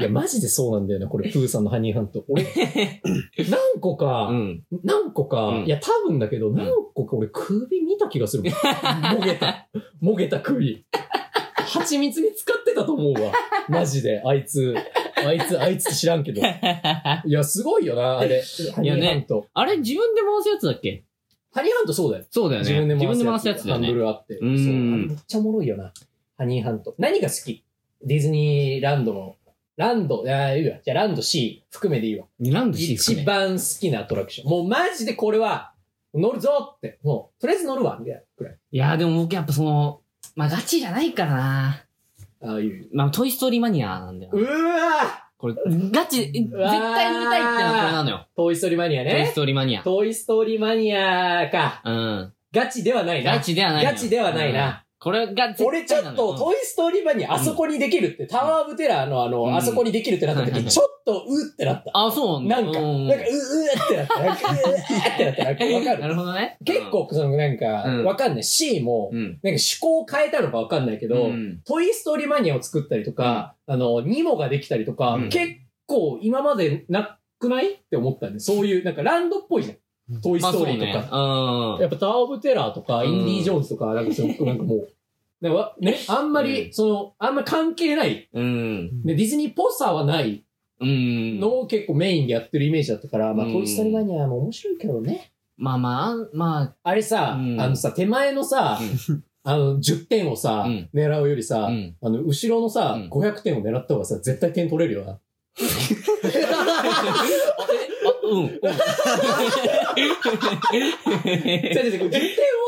いや、マジでそうなんだよな、これ、プーさんのハニーハント。俺、何個か、うん。何個か、うんいや、多分だけど、何個か俺首見た気がするもん。もげた。もげた首。蜂蜜に使ってたと思うわ。マジで、あいつ。あいつ、あいつ知らんけど。いや、すごいよな、あれ。ハニーハント。あれ、自分で回すやつだっけ？ハニーハントそうだよ。そうだよね。自分で回す自分で回すやつだよハンドね。ルあって。そう。めっちゃおもろいよな。ハニーハント。何が好き？ディズニーランドの。ランド、あいいわ。じゃあランド C 含めでいいわ。なんでシーフ一番好きなアトラクション。もうマジでこれは、乗るぞって。もう、とりあえず乗るわ。みたいなくらい。いや、でも僕やっぱその、まあガチじゃないからな。ああいう。まあトイストーリーマニアなんだよう。わこれ、ガチ、絶対乗りたいってのはこれなのよ。トイストーリーマニアトイねス。トーリーマニア。トイストーリーマニアか。うん。ガチではないな。ガチではない。ガチではないな。これが絶対俺ちょっと、トイストーリーマニアあそこにできるって、タワーオブテラーのあの、うんあそこにできるってなった時、ちょっと、うってなった。あ、そうなんだ。なんか、うなんか、う、うってなった。なんかう、うってなった。わかなる るほどね。結構、その、なんか、うんわかんない。C もう、ん。なんか趣向を変えたのかわかんないけど、うんトイストーリーマニアを作ったりとか、あの、ニモができたりとか、うん結構今までなくない？って思ったんで、そういう、なんかランドっぽいじゃん。トイストーリーとか。か。やっぱタワーオブテラーとか、うんインディ・ージョーンズとか、なんかその、なんかもう、ね、あんまり、うんその、あんまり関係ない、うん。うん。で、ディズニーっぽさはないうん。のを結構メインでやってるイメージだったから、まあ、うんトイストーリーマニアも面白いけどね。まあまあ、まあれさ、うんあのさ、手前のさ、あの、10点をさ、うん狙うよりさ、あ、の、後ろのさ、うん500点を狙った方がさ、絶対点取れるよな。あ、うん。違う違う違う10点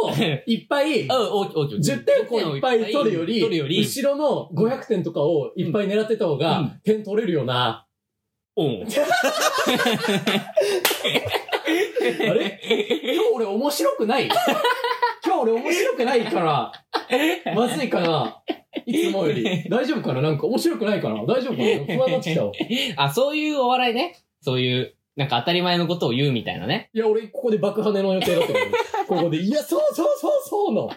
をいっぱい、あ、大きい、大きい。10点をいっぱい取るより、取るより、後ろの500点とかをいっぱい狙ってた方が、うん点取れるよな。うん。あれ？今日俺面白くない？今日俺面白くないから、まずいかないつもより。大丈夫かな？なんか面白くないかな？大丈夫かな？不安になってきたわ。あ、そういうお笑いね。そういう、なんか当たり前のことを言うみたいなね。いや、俺ここで爆跳ねの予定だったから、ここで、いや、そうそうそうそうの。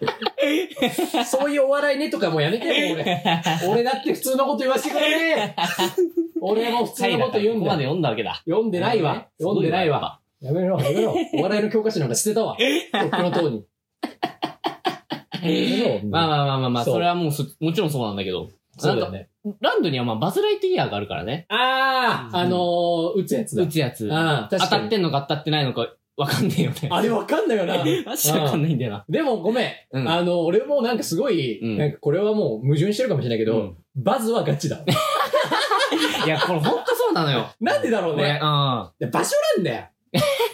そういうお笑いねとかもうやめてよ、俺。俺だって普通のこと言わせてくれね俺も普通のこと言うんここまで。読んだわけだ。読んでないわ。読んでないわ。。やめろ、やめろ。お笑いの教科書なんか捨てたわ。とっくの塔に。まあまあまあまあまあ、それはもうそもちろんそうなんだけど。そうだよね。ランドにはまあバズライトイヤーがあるからね。ああ、あのー、撃つやつだ撃。つやつ。当。たってんのか当たってないのかわかんねえよね。あれわかんないよな。マジでわかんないんだよな。でもごめん。うんあの、俺もなんかすごい、うんなんかこれはもう矛盾してるかもしれないけど、うんバズはガチだ。いや、これほんとそうなのよ。なんでだろうこれ、ねう。ん。で場所なんだよ。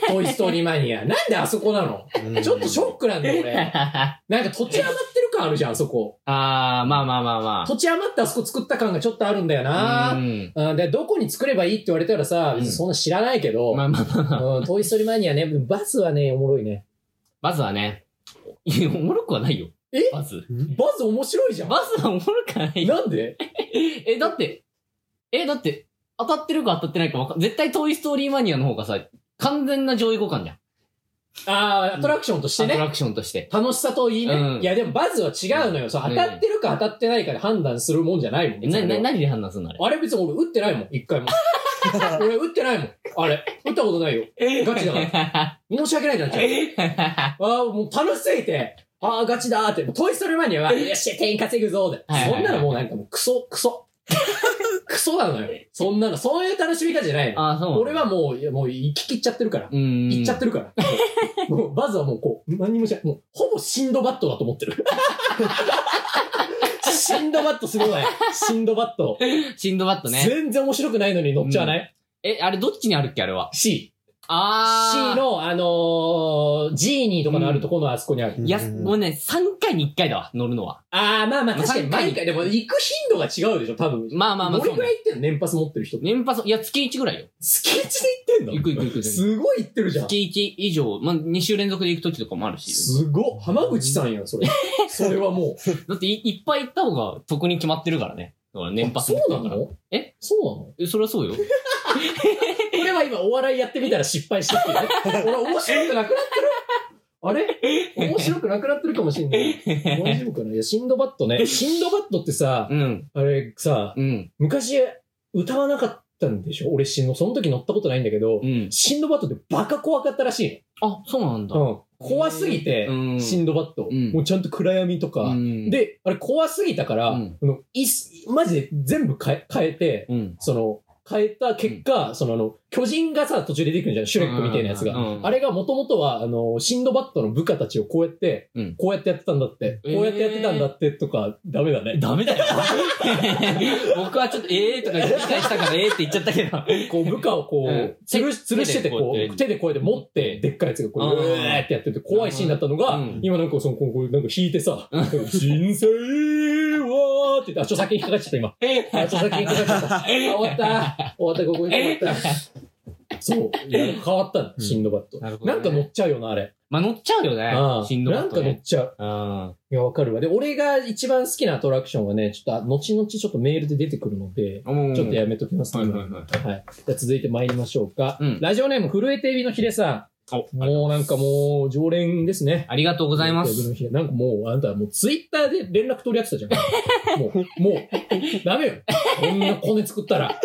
トイストーリーマニア。なんであそこなの？ちょっとショックなんだよ、俺。あ なんか土地余ってる感あるじゃん、あそこ。あー、まあまあまあまあ。土地余ってあそこ作った感がちょっとあるんだような。ん。うん、で、どこに作ればいいって言われたらさ、別にそんな知らないけど、まあまあまあまあ。うん、トイストーリーマニアね、バズはね、おもろいね。バズはね、いや、おもろくはないよ。え？バズ。バズ面白いじゃん。バズはおもろくはないよ。なんで？え、だって、え、だって、当たってるか当たってないかわかん絶対トイストーリーマニアの方がさ、完全な上位互換じゃん。ああ、アトラクションとしてね。アトラクションとして。楽しさといいね。うんいや、でもバズは違うのよ。そう、当たってるか当たってないかで判断するもんじゃないもん。えな、な、何で判断するのあれ？あれ別に俺打ってないもん、一回も。俺打ってないもん。あれ。打ったことないよ。ガチだから。申し訳ないじゃん。ああ、もう楽しすぎて、ああ、ガチだーって、もうトイストーリーマニアは、よっしゃ、点稼ぐぞーで。そんなのもうなんかもうクソ、クソ。クソなのよ。そんなの、そういう楽しみ方じゃないの。あ、そう。俺はもう、いやもう行き切っちゃってるから。うん。行っちゃってるから。もう、バズはもうこう、何にもしない。もう、ほぼシンドバットだと思ってる。シンドバットすごい。シンドバット。シンドバットね。全然面白くないのに乗っちゃわない、え、あれどっちにあるっけあれは？?C。あ C の、あのー、ジーニーとかのあるところのあそこにある。いや、もうね、3回に1回だわ、乗るのは。ああ、まあまあまあ確かに毎回、でも行く頻度が違うでしょ、多分。まあまあまあ、どれ。くらい行ってんの年パス持ってる人。年パス、いや、月1ぐらいよ。月1で行ってんの？行く行く行く。月すごい行ってるじゃん。1以上、まあ、2週連続で行く時とかもあるし。すごっ。浜口さんやん、それ。それはもう。だってい、いっぱい行った方が得に決まってるからね。だから年パスそうな。の？え？そうなの？え、それはそうよ。これは今お笑いやってみたら失敗したっていうね。俺面白くなくなってる？あれ？面白くなくなってるかもしんない。大丈夫かな？いや、シンドバットね。シンドバットってさ、うん。あれさ、うん。昔歌わなかったんでしょ？俺シンド、その時乗ったことないんだけど、うん。シンドバットってバカ怖かったらしいあ、そうなんだ。の。うん。怖すぎてう、んシンドバット。うんもうちゃんと暗闇とか。うん、で、あれ怖すぎたから、うんあのいすマジで全部変え変えて、うん。その、変えた結果、そのあの、巨人がさ、途中で出てくるじゃん、シュレックみたいなやつが。うんうんうんあれがもともとは、あの、シンドバットの部下たちをこうやって、うん。こうやってやってたんだって、えー。こうやってやってたんだってとか、ダメだね。ダメだよ。僕はちょっと、ええー、とか理解したから、ええーって言っちゃったけど。こう部下をこう、うん。吊るし、吊るしてて、こう、手でこうやって持って、でっかいやつがこう、うん。うーってやってて、怖いシーンだったのが、うん。今なんかその、こう、こうなんか弾いてさ、人生って言って、あ、著作権引っかかっちゃった、今。あ、著作権引っかかっちゃった。あ、終わった。終わった、ここに終わった。そう。いや変わったの、シンドバット。なるほどねなんか乗っちゃうよな、あれ。まあ、乗っちゃうよあね。シンドバットなんか乗っね。ちゃう。うん。いや、わかるわ。で、俺が一番好きなアトラクションはね、ちょっと、後々ちょっとメールで出てくるので、ちょっとやめときますね。はいはいはいはい。じゃあ続いて参りましょうか。うんラジオネーム、震えてエビのヒデさおん。もうなんかもう、常連ですね。ありがとうございます。なんかもう、あなたはもうツイッターで連絡取り合ってたじゃん。もう、もう、ダメよ。こんなコネ作ったら。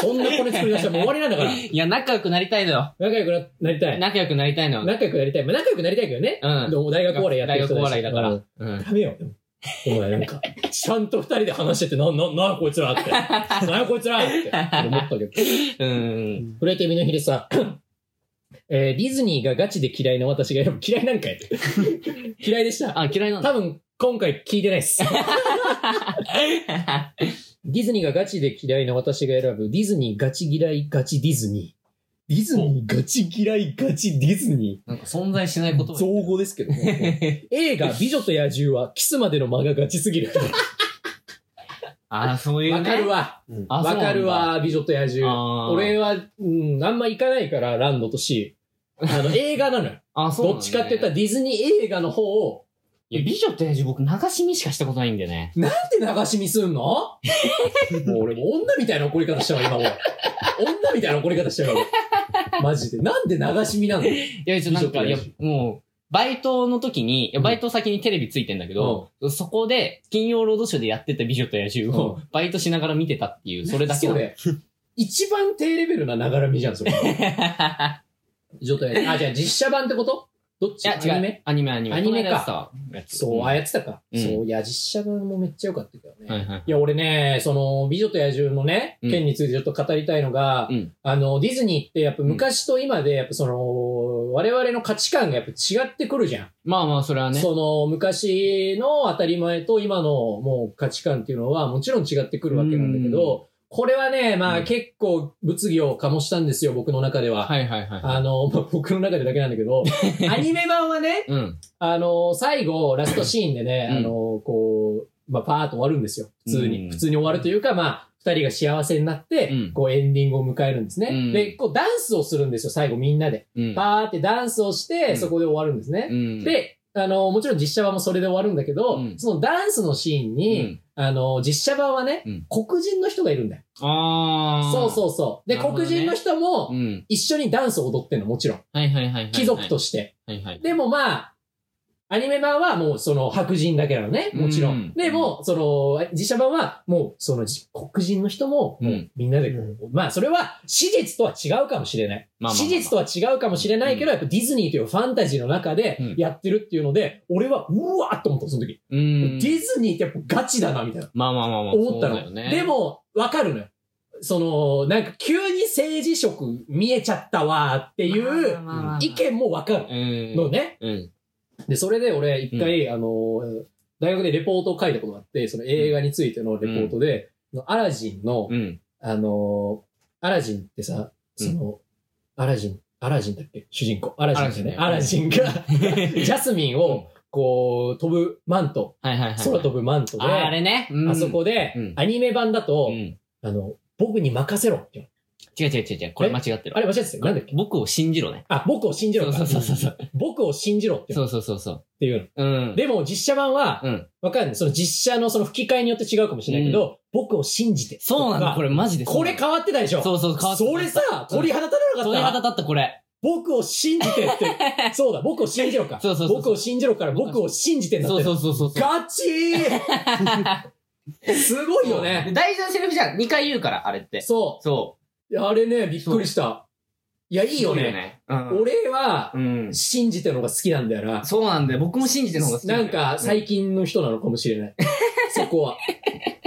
そんなコネ作り出したらもう終わりなんだから。いや、仲良くなりたいのよ。仲良くななりたい。仲良くなりたいのよ。仲良くなりたい。まあ仲良くなりたいけどね。うんでも大学お笑いやってる人大学お笑いだからうんうん。ダメよ。お前なんか、ちゃんと二人で話してて、な、な、な、こいつらって。な、こいつらって思ったけど。うん。フレーテミのヒデさん。えーディズニーがガチで嫌いな私が選ぶ。嫌いなんかい 嫌いでした。あ、嫌いなんだ。多分、今回聞いてないっす。ディズニーがガチで嫌いな私が選ぶ。ディズニーガチ嫌いガチディズニー。ディズニーガチ嫌いガチディズニなんか存在しないー。言葉。造語ですけどね。映画美女と野獣はキスまでの間がガチすぎる。あ、そういうね。わかるわ。あ。わかるわ、美女と野獣。俺は、うん、あんま行かないから、ランドとシー。あの、映画なのよ。あ、そうねどっちかって言ったらディズニー映画の方を、いや、美女と野獣僕流し見しかしたことないんだよね。なんで流し見すんの？も う俺もう女みたいな怒り方したわ、今もう。女みたいな怒り方したよ、俺マジで。なんで流し見なの？いや、ちょ、なんか、いやもう、バイトの時に、バイト先にテレビついてんだけど、そこで、金曜ロードショーでやってた美女と野獣を、バイトしながら見てたっていう、それだけ。それ。一番低レベルなながら見じゃん、それ。美女と野獣。あ、じゃあ実写版ってこと？どっち？いや、違う。アニメ？アニメ、アニメ。アニメかそう、あ、やってたか。うんそう、いや、実写版もめっちゃ良かったけどね。はいはい。いや、俺ね、その、美女と野獣のね、うん件についてちょっと語りたいのが、うんあの、ディズニーってやっぱ昔と今で、やっぱその、我々の価値観がやっぱ違ってくるじゃん。まあまあ、それはね。その、昔の当たり前と今のもう価値観っていうのはもちろん違ってくるわけなんだけど、これはね、まあうん結構物議を醸したんですよ、僕の中では。はいはいはい。あの、まあ、僕の中でだけなんだけど、アニメ版はね、うん。あの、最後、ラストシーンでね、うんあの、こう、まあ、パーッと終わるんですよ。普通に。うん普通に終わるというか、まあ、二人が幸せになって、うんこう、エンディングを迎えるんですね。うんで、こう、ダンスをするんですよ、最後みんなで。うん。パーってダンスをして、うんそこで終わるんですね。うん、で、あの、もちろん実写版もそれで終わるんだけど、うんそのダンスのシーンうに、ん、あの、実写版はね、うん黒人の人がいるんだよ。ああ。そうそうそう。で、なるほどね黒人の人もうん。一緒にダンスを踊ってんの、もちろん。はいはいはいはいはい。貴族として。はいはい。でもまあ、アニメ版はもうその白人だけなのね、もちろうんん。でも、その、実写版はもうそのじ黒人の人も、もうみんなでこう、まあそれは史実とは違うかもしれない。まあまあまあ史実とは違うかもしれないけど、やっぱディズニーというファンタジーの中でうんやってるっていうので、俺はうわーっと思った、その時。うん。ディズニーってやっぱガチだな、みたいな。まあまあまあまあ。思ったの。ね。で、も、わかるのよ。その、なんか急に政治色見えちゃったわーっていう意見もわかるうん。のね。うん。で、それで俺一回、あの、大学でレポートを書いたことがあって、その映画についてのレポートで、アラジンの、うん。あの、アラジンってさ、その、アラジン、アラジンだっけ？主人公。アラジンですね。アアララジンが、ジャスミンを、こう、飛ぶマント、はいはいはい。空飛ぶマントで、ああれね。うんあそこでうん、アニメ版だとう、ん。あの、僕に任せろって違う違う違う違う。これ間違ってる。のあれ間違ってたよ。なんだっけ？僕を信じろね。あ、僕を信じろか。そうそうそうそう僕を信じろってそうそうそうそう。っていううんの。。でも実写版は、うん。わかんない。その実写のその吹き替えによって違うかもしれないけど、僕を信じて。そうなの、これ。れマジで。これ変わってたでしょ？そうそう、変わってたそれさ、鳥肌立たな鳥かった？肌立ったこれ。僕を信じてって。そうだ、僕を信じろか。そうそうそう僕を信じろから僕を信じてんだって。そうそうそうそう。ガチー すごいよでね。大事なセリフじゃん。2回言うから、あれって。そ。そういやあれね、びっくりした。いや、う。いいよね。ね。うん。俺は、うん。信じてるのが好きなんだよな。そうなんだよ。僕も信じてる方が好きなんか、最近の人なのかもしれない。そこは。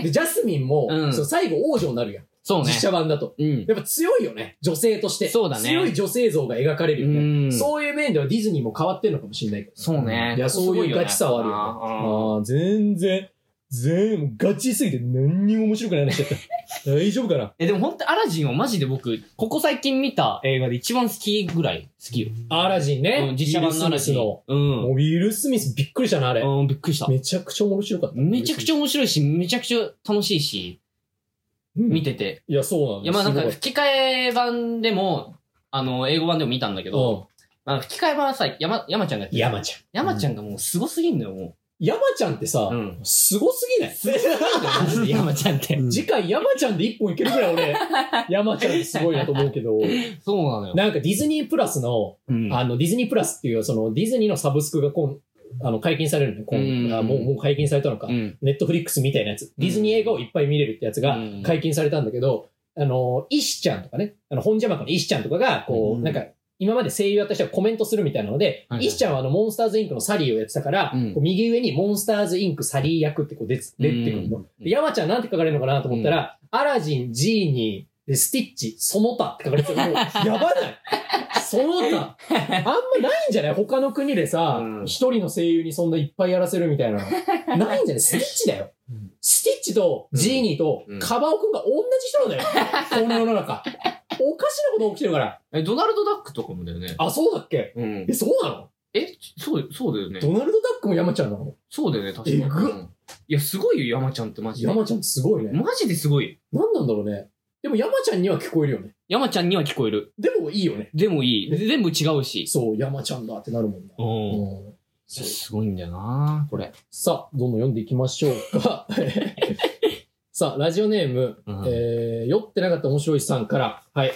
で、ジャスミンも、うんそう最後王女になるやん。そうね実。写版だと。うん。やっぱ強いよね。女性として。そうだね強い女性像が描かれるよね。うん。そういう面ではディズニーも変わってんのかもしれないけど。そうね。いや、そういうガチさはあるよね。あああ、全然、全部ガチすぎて何にも面白くない話しちゃった。大丈夫かな？え、でも本当アラジンはマジで僕、ここ最近見た映画で一番好きぐらい好きよ。アラジンね。うん、実写版のアラジン。ウィルスミスの。うん。もうウィル・スミスびっくりしたな、あれ。うん、びっくりした。めちゃくちゃ面白かった。めちゃくちゃ面白いし、めちゃくちゃ楽しいし、うん見てて。いや、そうなんいや、まあなんか吹き替え版でも、あの、英語版でも見たんだけど、まあ、吹き替え版はさ、山、山ちゃんがやってる山ちゃん。山ちゃんがもうすごすぎんのよ、も山ちゃんってさう。、ん。すごすぎない？マジで山ちゃんって。次回山ちゃんで一本いけるぐらい俺、山ちゃんってすごいなと思うけど、そうなのよ。なんかディズニープラスの、うん。あの、ディズニープラスっていう、その、ディズニーのサブスクが今、あの、解禁されるのよ。今うんあもう、もう解禁されたのか。うん。ネットフリックスみたいなやつ。ディズニー映画をいっぱい見れるってやつがうん解禁されたんだけど、あの、イシちゃんとかね、あの、本邪魔のイシちゃんとかが、こう、うんなんか、今まで声優やった人がコメントするみたいなので、はいはちゃんはあの、モンスターズインクのサリーをやってたから、うん。こう右上にモンスターズインクサリー役ってこう出てくるの。山ちゃんなんて書かれるのかなと思ったら、アラジン、ジーニー、でスティッチ、その他って書かれてたやばない？その他。あんまないんじゃない？他の国でさうん、一、人の声優にそんないっぱいやらせるみたいな。ないんじゃない？スティッチだよ。うん。スティッチとジーニーとうん。カバオくんが同じ人なんだよ。この世の中。おかしなこと起きてるから。え、ドナルド・ダックとかもだよね。あ、そうだっけ？うんえ、。そうなの？え、そう、そうだよね。ドナルド・ダックも山ちゃんなの？そうだよね、確かに。えぐっうんいや、すごいよ、山ちゃんってマジで。山ちゃんってすごいね。マジですごい。何なんだろうね。でも山ちゃんには聞こえるよね。山ちゃんには聞こえる。でもいいよね。でもいい。全部違うし。そう、山ちゃんだってなるもんな。うん。うんそうすごいんだよなこれ。さあ、どんどん読んでいきましょうか。さあ、ラジオネーム、うんえー、酔ってなかった面白いさんから、はい。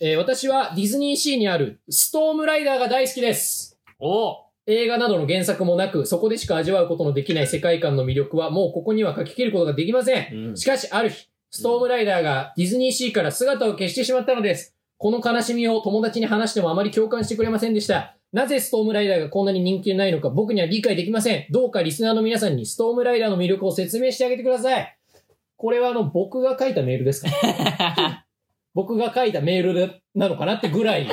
えー、私はディズニーシーにあるストームライダーが大好きです。お映画などの原作もなく、そこでしか味わうことのできない世界観の魅力はもうここには書き切ることができません。うんしかし、ある日、ストームライダーがディズニーシーから姿を消してしまったのです。この悲しみを友達に話してもあまり共感してくれませんでした。なぜストームライダーがこんなに人気ないのか僕には理解できません。どうかリスナーの皆さんにストームライダーの魅力を説明してあげてください。これはあの、僕が書いたメールですか？僕が書いたメールでなのかなってぐらい、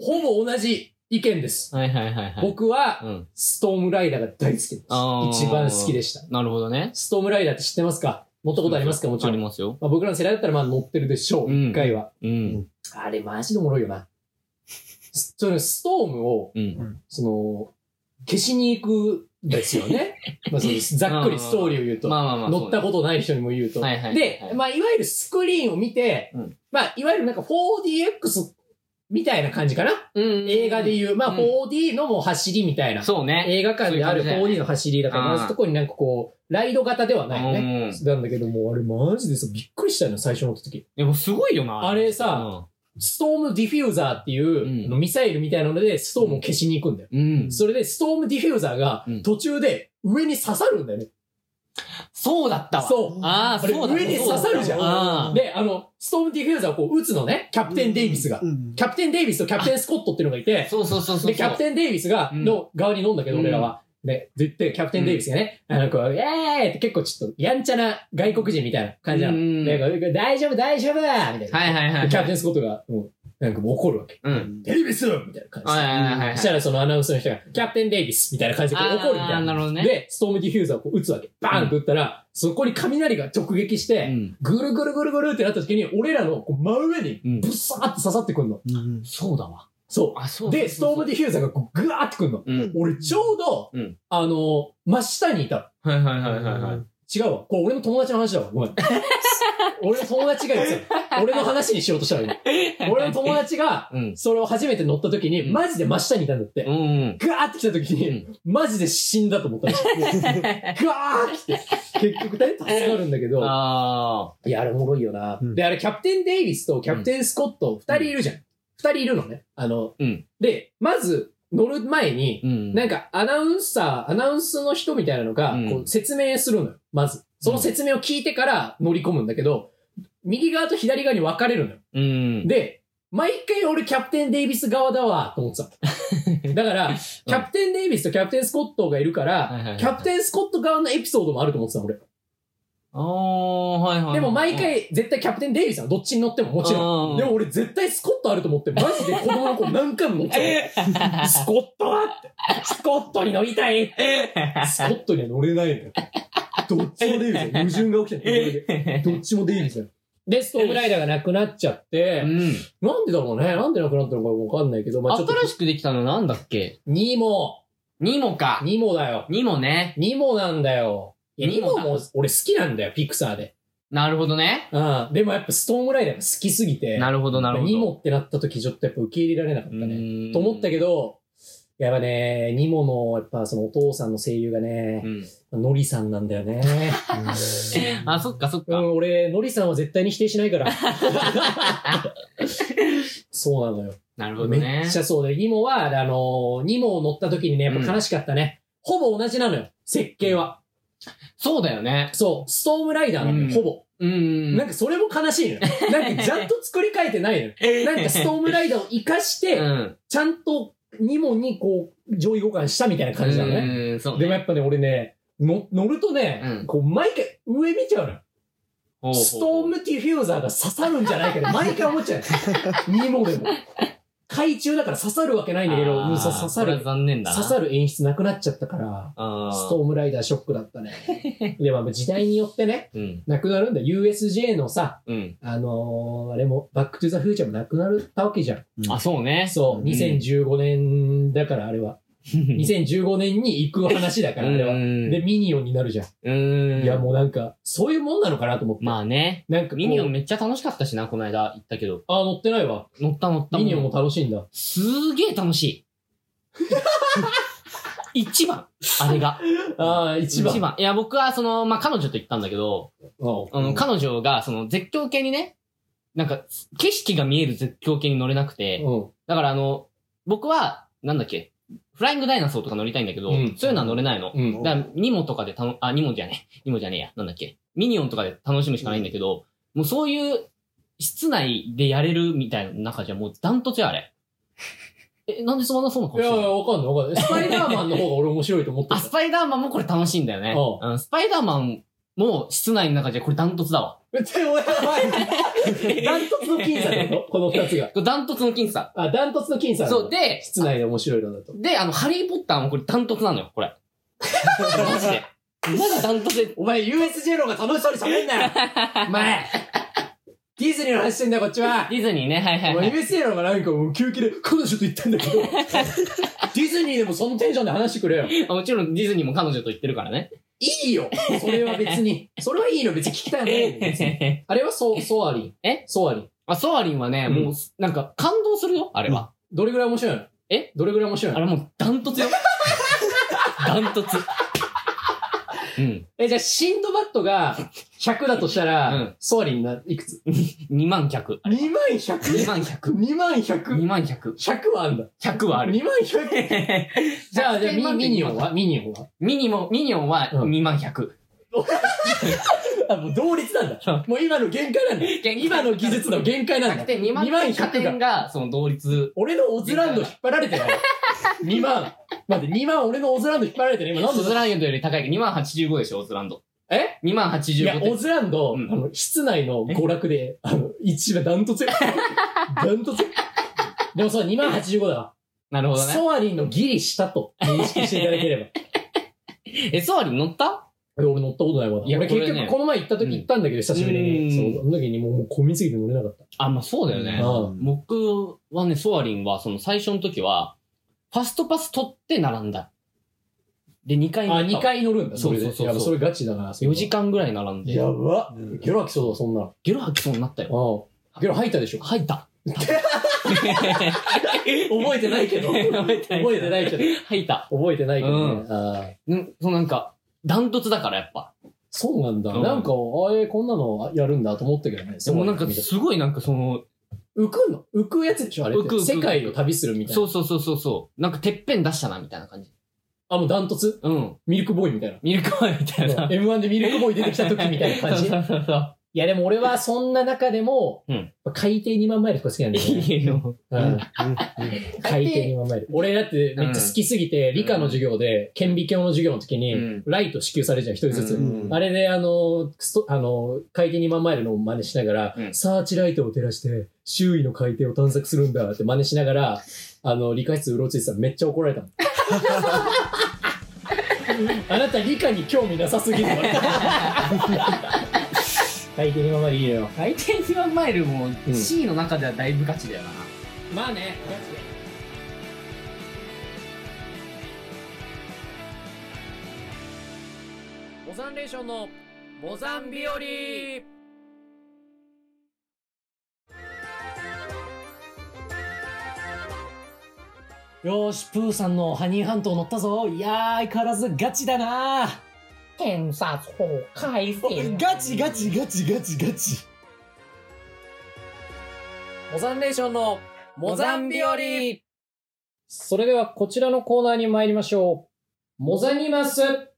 ほぼ同じ意見です。はいはいはいはい。僕は、うん。ストームライダーが大好きです。あー一番好きでした。なるほどね。ストームライダーって知ってますか？乗ったことありますか？もちろん。まありますよ。あ、僕らの世代だったらまあ乗ってるでしょう。うん一回は。うん。あれマジでおもろいよな。スそのストームを、うん。その、消しに行くんですよね。まあそのざっくりストーリーを言うと。まあまあまあ。乗ったことない人にも言うと。はいはいでは、いまあ、いわゆるスクリーンを見て、うんまあ、いわゆるなんか 4DX みたいな感じかな、うん映画で言う、まあ、うん 4D のもう走りみたいな。そうね。映画館であるそういう感じ 4D の走りだから、あー同じとこになんかこう、ライド型ではないよね。なんだけども、あれマジでさ、びっくりしたよね、最初乗った時。でもすごいよな。あれさストームディフューザーっていう、うんミサイルみたいなので、ストームを消しに行くんだよ。うん。それで、ストームディフューザーがうん途中で上に刺さるんだよね。そうだったわ。そう。ああ、あれそうだ上に刺さるじゃん。で、あの、ストームディフューザーをこう撃つのね、キャプテン・デイビスが。うんキャプテン・デイビスとキャプテン・スコットっていうのがいて、そうそうそうそう。で、キャプテン・デイビスが、うんの側に飲んだけど、うん俺らは。で、絶対キャプテン・デイビスがね、あの、こう、イェーイって結構ちょっと、やんちゃな外国人みたいな感じなの。うん大丈夫、大丈夫みたいな。はいはいはい。でキャプテン・スコットが、もう、なんかもう怒るわけ。うん。デイビスみたいな感じで。はいはいはいはい。そしたらそのアナウンスの人が、キャプテン・デイビスみたいな感じで怒るみたいな。なるほどね。で、ストームディフューザーをこう撃つわけ。バーンと撃ったら、そこに雷が直撃して、うん。ぐるぐるぐるぐるってなった時に、俺らのこう真上にうんブッサーって刺さってくんの。うんそうだわ。そ。あ、そううで、ストームディフューザーがこうぐわーってくんの。うん。俺ちょうど、うんあの、真下にいた。はいはいはいはいはい。違うわ。これ俺の友達の話だわ。ごめん。俺の友達が言ってたの。俺の話にしようとしたのに。俺の友達が、うん。それを初めて乗った時に、うんマジで真下にいたんだって。うん。ぐわーって来た時に、うんマジで死んだと思ったらしい。ぐわーって来て、結局ね、助かるんだけど、あいや、あれおもろいよな。うんで、あれ、キャプテン・デイビスとキャプテン・スコット、二人いるじゃん。二人いるのね。あの、うんで、まず、乗る前にあ。、うん。なんか、アナウンサー、アナウンスの人みたいなのがうん、こう、説明するのよ。まず。その説明を聞いてから乗り込むんだけど、右側と左側に分かれるのよ。うん。で、毎回俺キャプテン・デイビス側だわ、と思ってた。だから、キャプテン・デイビスとキャプテン・スコットがいるから、キャプテン・スコット側のエピソードもあると思ってたの、俺。ああ、はいはい。でも毎、回、絶対キャプテン・デイビスはどっちに乗ってももちろうんん。でも俺絶対スコットあると思って、マジで子供の子何回も乗ってたの。スコットはって。スコットに乗りたいスコットには乗れないのよ。どっちもデイビスだよ。矛盾が起きてるこれで。どっちもデイビスだよ。で、ストームライダーがなくなっちゃってう、ん。なんでだろうね。なんでなくなったのかわかんないけど、まあちょっと、新しくできたのなんだっけ？ニモ、ニモか。ニモだよ。ニモね。ニモなんだよ。いや、ニニモも俺好きなんだよ、ピクサーで。なるほどね。うん。でもやっぱストームライダーが好きすぎて、なるほどなるほど。ニモってなった時ちょっとやっぱ受け入れられなかったね。ねと思ったけど、やっぱね、ニモの、やっぱそのお父さんの声優がねう、ん。ノリさんなんだよね。あ、そっかそっか。うん、俺、ノリさんは絶対に否定しないから。そうなのよ。なるほどめねっ。ちゃそうで、ニモは、あの、ニモを乗った時にね、やっぱ悲しかったね。ほぼ同じなのよ、設計は。そうだよね。そう、ストームライダーなのよ、うんほぼ。うん。なんかそれも悲しいのよ。なんかちゃんと作り変えてないのよ。なんかストームライダーを活かして、うん。ちゃんとニモにこう、上位互換したみたいな感じなのね。うん、そうね。でもやっぱね、俺ね、の乗るとね、うんこう、毎回上見ちゃうのよ。ストームディフューザーが刺さるんじゃないかと、毎回思っちゃうの。ニモでも。海中だから刺さるわけないんだけど、うんさ刺さる、残念だな。刺さる演出なくなっちゃったから、ストームライダーショックだったね。でも時代によってね、うん。なくなるんだ。USJ のさ、うん。あのー、あれも、バックトゥザフューチャーもなくなったわけじゃん。あ、そうね。そう、ん2015年だからあれは。2015年に行く話だから、あれは。うんで、ミニオンになるじゃん。うん。いや、もうなんか、そういうもんなのかなと思って。まあね。なんかミニオンめっちゃ楽しかったしな、この間行ったけど。あ、乗ってないわ。乗った乗った。ミニオンも楽しいんだ。すげえ楽しい。一番。あれが。ああ、一番。一番。いや、僕はその、まあ、彼女と行ったんだけど、あの、彼女がその絶叫系にね、なんか、景色が見える絶叫系に乗れなくて、うん。だからあの、僕は、なんだっけ、フライングダイナソーとか乗りたいんだけど、うんそういうのは乗れないの。うん。だから、ニモとかでたの、あ、ニモじゃねえ。ニモじゃねえや。なんだっけ。ミニオンとかで楽しむしかないんだけど、もうそういう、室内でやれるみたいな中じゃもうダントツよ、あれ。え、なんでそんなそうな顔いやいや、してるのわかんないわかんない。スパイダーマンの方が俺面白いと思って あ、スパイダーマンもこれ楽しいんだよね。ううん、スパイダーマンも室内の中じゃこれダントツだわ。た。でもやばい。ダントツの僅差だとこの二つが。ダントツの僅差。あ、ダントツの僅差そう、で、室内で面白いのだと。で、あの、ハリーポッターもこれダントツなのよ、これ。マジで。マジダントツで。お前 USJ の方が楽しそうに喋んなよお前ディズニーの話してんだよ、こっちはディズニーね、はいはいはい。USJ の方がなんかもう休憩で彼女と言ったんだけど、ディズニーでもそのテンションで話してくれよ。もちろんディズニーも彼女と言ってるからね。いいよそれは別に。それはいいの、別に聞きたいのないの別に。あれはソ、ソアリン。え？ソアリン。あ、ソアリンはね、うんもう、なんか感動するよ、あれは。どれぐらい面白いの？え？どれぐらい面白いの？あれもうダントツよ。ダントツ。うん。え、じゃあ、シンドバッドが、100だとしたうらん、ソアリンないくつ？2万100。?2 万2 100?2 万100。万 100?100 2万100。はあんだ。100はある。2万 100? じゃあ、じゃあミ、ミニオンは？ミニオンは？ミニモン、ミニオンはうん2万100。あ、もう同率なんだ。もう今の限界なんだ。今の技術の限界なんだ。100点、2万2万100 100点が。が、その同率。俺のオズランド引っ張られてない。2万。待って、2万俺のオズランド引っ張られてない。今なんでオズランドより高いけど、2万85でしょ、オズランド。え ?2 万いや、85点。オズランド、うんあの、室内の娯楽で、あの、一番ダントツよ。ダントツよ。でもそう、2万85だわ。なるほどね。ソアリンのギリ下と認識していただければ。え、ソアリン乗った？え俺乗ったことないわ。俺いやこれね結局この前行った時行ったんだけど、久しぶりに。うんそう、その時にもうもう混みすぎて乗れなかった。あ、まあそうだよね。う僕はね、ソアリンは、その最初の時は、ファストパス取って並んだ。で、2回あ、乗った2回乗るんだ、それで。そうそうそうそれガチだな。それ4時間ぐらい並んで。やば。ゲロ吐きそうだ、そんなの。ゲロ吐きそうになったよ。うん。ゲロ吐いたでしょ？吐いた。覚えてないけど。覚えてない覚えてないけど。吐いた。覚えてないけどね。うんあーうん、そうなんか、ダントツだからやっぱ。そうなんだ。うんなんか、あれ、こんなのやるんだと思ったけどね。でもなんかすごいなんかその、浮くの？浮くやつでしょあれって。浮く浮く世界を旅するみたいな。そうそうそうそうそう。なんかてっぺん出したなみたいな感じ。あ、もうダントツ？うん。ミルクボーイみたいな。ミルクボーイみたいな。M1 でミルクボーイ出てきた時みたいな感じ？い そうそうそうや、でも俺はそんな中でも、うん海底2万マイルとか好きなんだよ。ね。いいよ。うん海底2万マイル。俺だってめっちゃ好きすぎて、理科の授業で、顕微鏡の授業の時にうん、ライト支給されるじゃん、一人ずつ。うんあれで、あの、ストあの、海底2万マイルの真似しながら、うんサーチライトを照らして、周囲の海底を探索するんだって真似しながら、あの、理科室うろついてたらめっちゃ怒られたもん。あなた理科に興味なさすぎるわ。海底2万マイルいいのよ。回転2万マイルもうん C の中ではだいぶガチだよな。まあね、モザンレーションのモザン日和よーし、プーさんのハニーハント乗ったぞ。いやー、相変わらずガチだな検察法改正。ガチガチガチガチガチ。モザンレーションのモザン日和それではこちらのコーナーに参りましょう。モザニマス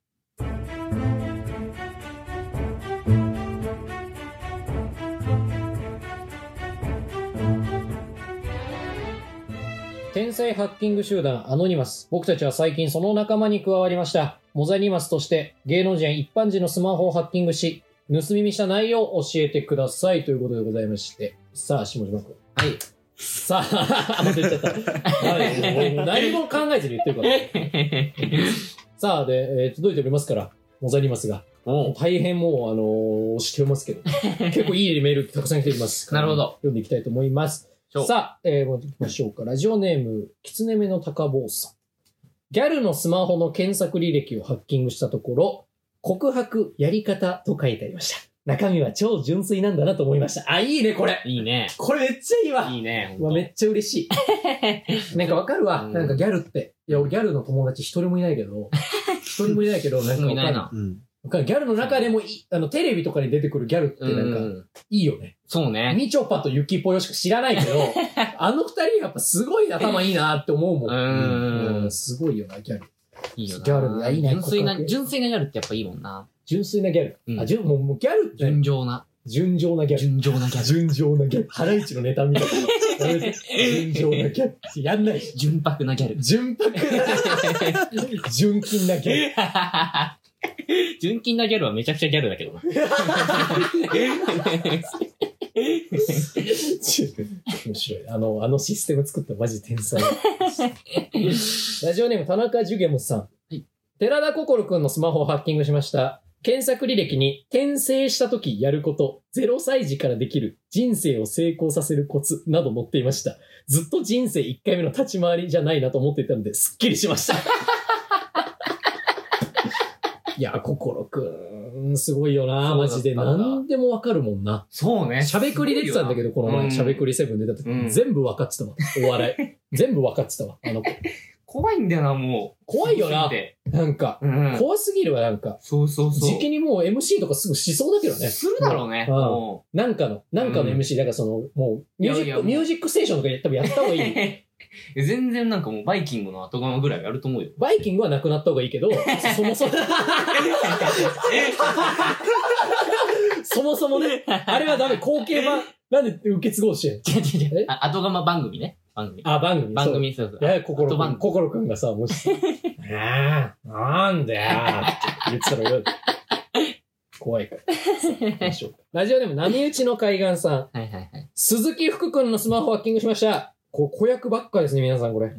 天才ハッキング集団アノニマス。僕たちは最近その仲間に加わりました。モザニマスとして芸能人や一般人のスマホをハッキングし、盗み見した内容を教えてくださいということでございまして。さあ、下島君。はい。さあ、また言っちゃった。何も考えずに言ってるから。さあ、で、えー届いておりますから、モザニマスが。大変もう、あのー押してますけど。結構いいメールたくさん来ております。なるほど。読んでいきたいと思います。さあ、えー、もう行きましょうか。ラジオネーム、きつねめの高坊さん。ギャルのスマホの検索履歴をハッキングしたところ、告白、やり方と書いてありました。中身は超純粋なんだなと思いました。あ、いいね、これ。いいね。これめっちゃいいわ。いいね。うわ、めっちゃ嬉しい。なんかわかるわ。うんなんかギャルって。いや、俺ギャルの友達一人もいないけど、一人もいないけど、なんかわかる。いないな。うん。ギャルの中でもいい、あの、テレビとかに出てくるギャルってなんか、うんいいよね。そうね。みちょぱとゆきぽよしか知らないけど、あの二人やっぱすごい頭いいなって思うもん。うんうんすごいよな、ギャル。いいよな。ギャルいやいいね純粋な、純粋なギャルってやっぱいいもんな。純粋なギャル。うんあ、純、もうもうギャルって、純情な。純情なギャル。純情なギャル。純情なギャル。ハライチのネタみたいな。やめて純情なギャル。やんないし。純白なギャル。純白な、純金なギャル。純金なギャルはめちゃくちゃギャルだけどな。面白い。あの、あのシステム作ったマジ天才。ラジオネーム田中ジュゲムさん。い寺田心くんのスマホをハッキングしました。検索履歴に転生した時やること、0歳児からできる人生を成功させるコツなど載っていました。ずっと人生1回目の立ち回りじゃないなと思っていたので、すっきりしました。いや、心くん、すごいよな、マジで。何でもわかるもんな。そうね。しゃべくり出てたんだけど、この前、うんしゃべくりセブン出た時、うん全部分かってたわ。お笑い。全部分かってたわ、あの子。怖いんだよな、もう。怖いよななんか、うん。怖すぎるわ、なんか。そうそうそう。じきにもう MC とかすぐしそうだけどね。するだろうね。うんもなんかの、なんかのうん MC、だからその、もう、ミュージック、ミュージックステーションとか多分やった方がいい。う。全然なんかもうバイキングの後釜ぐらいやると思うよ。バイキングはなくなった方がいいけど、そもそも、そもそもね、あれはダメ、後継版、なんで受け継ごうとしてんの？違う違う違うえ？あ後釜番組ね。番組。あ、番組。番組、そうそう。いや、心くん、心くんがさ、もしさ、あ あ、なんだよ、って言ってたらよ。怖いから。ラジオネーム、波打ちの海岸さん。はいはいはい。鈴木福君のスマホハッキングしました。こ子役ばっかですね、皆さんこれ。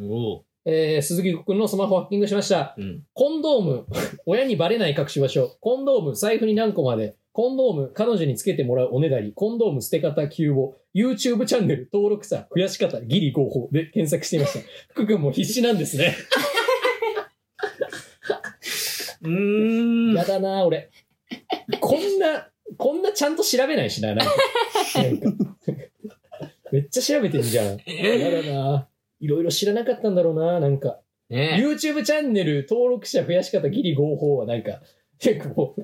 えー、鈴木福君のスマホハッキングしました。うん。コンドーム、親にバレない隠し場所。コンドーム、財布に何個まで。コねだり。彼女につけてもらうおねだり。コンドーム、捨て方、急募。YouTube チャンネル、登録者、増やし方、ギリ合法で検索していました。福君も必死なんですね。うーん。やだな俺。こんな、こんなちゃんと調べないしな、なんか。なんかめっちゃ調べてんじゃん。やだないろいろ知らなかったんだろうな、なんか。ね YouTube チャンネル登録者増やし方ギリ合法はなんか、結構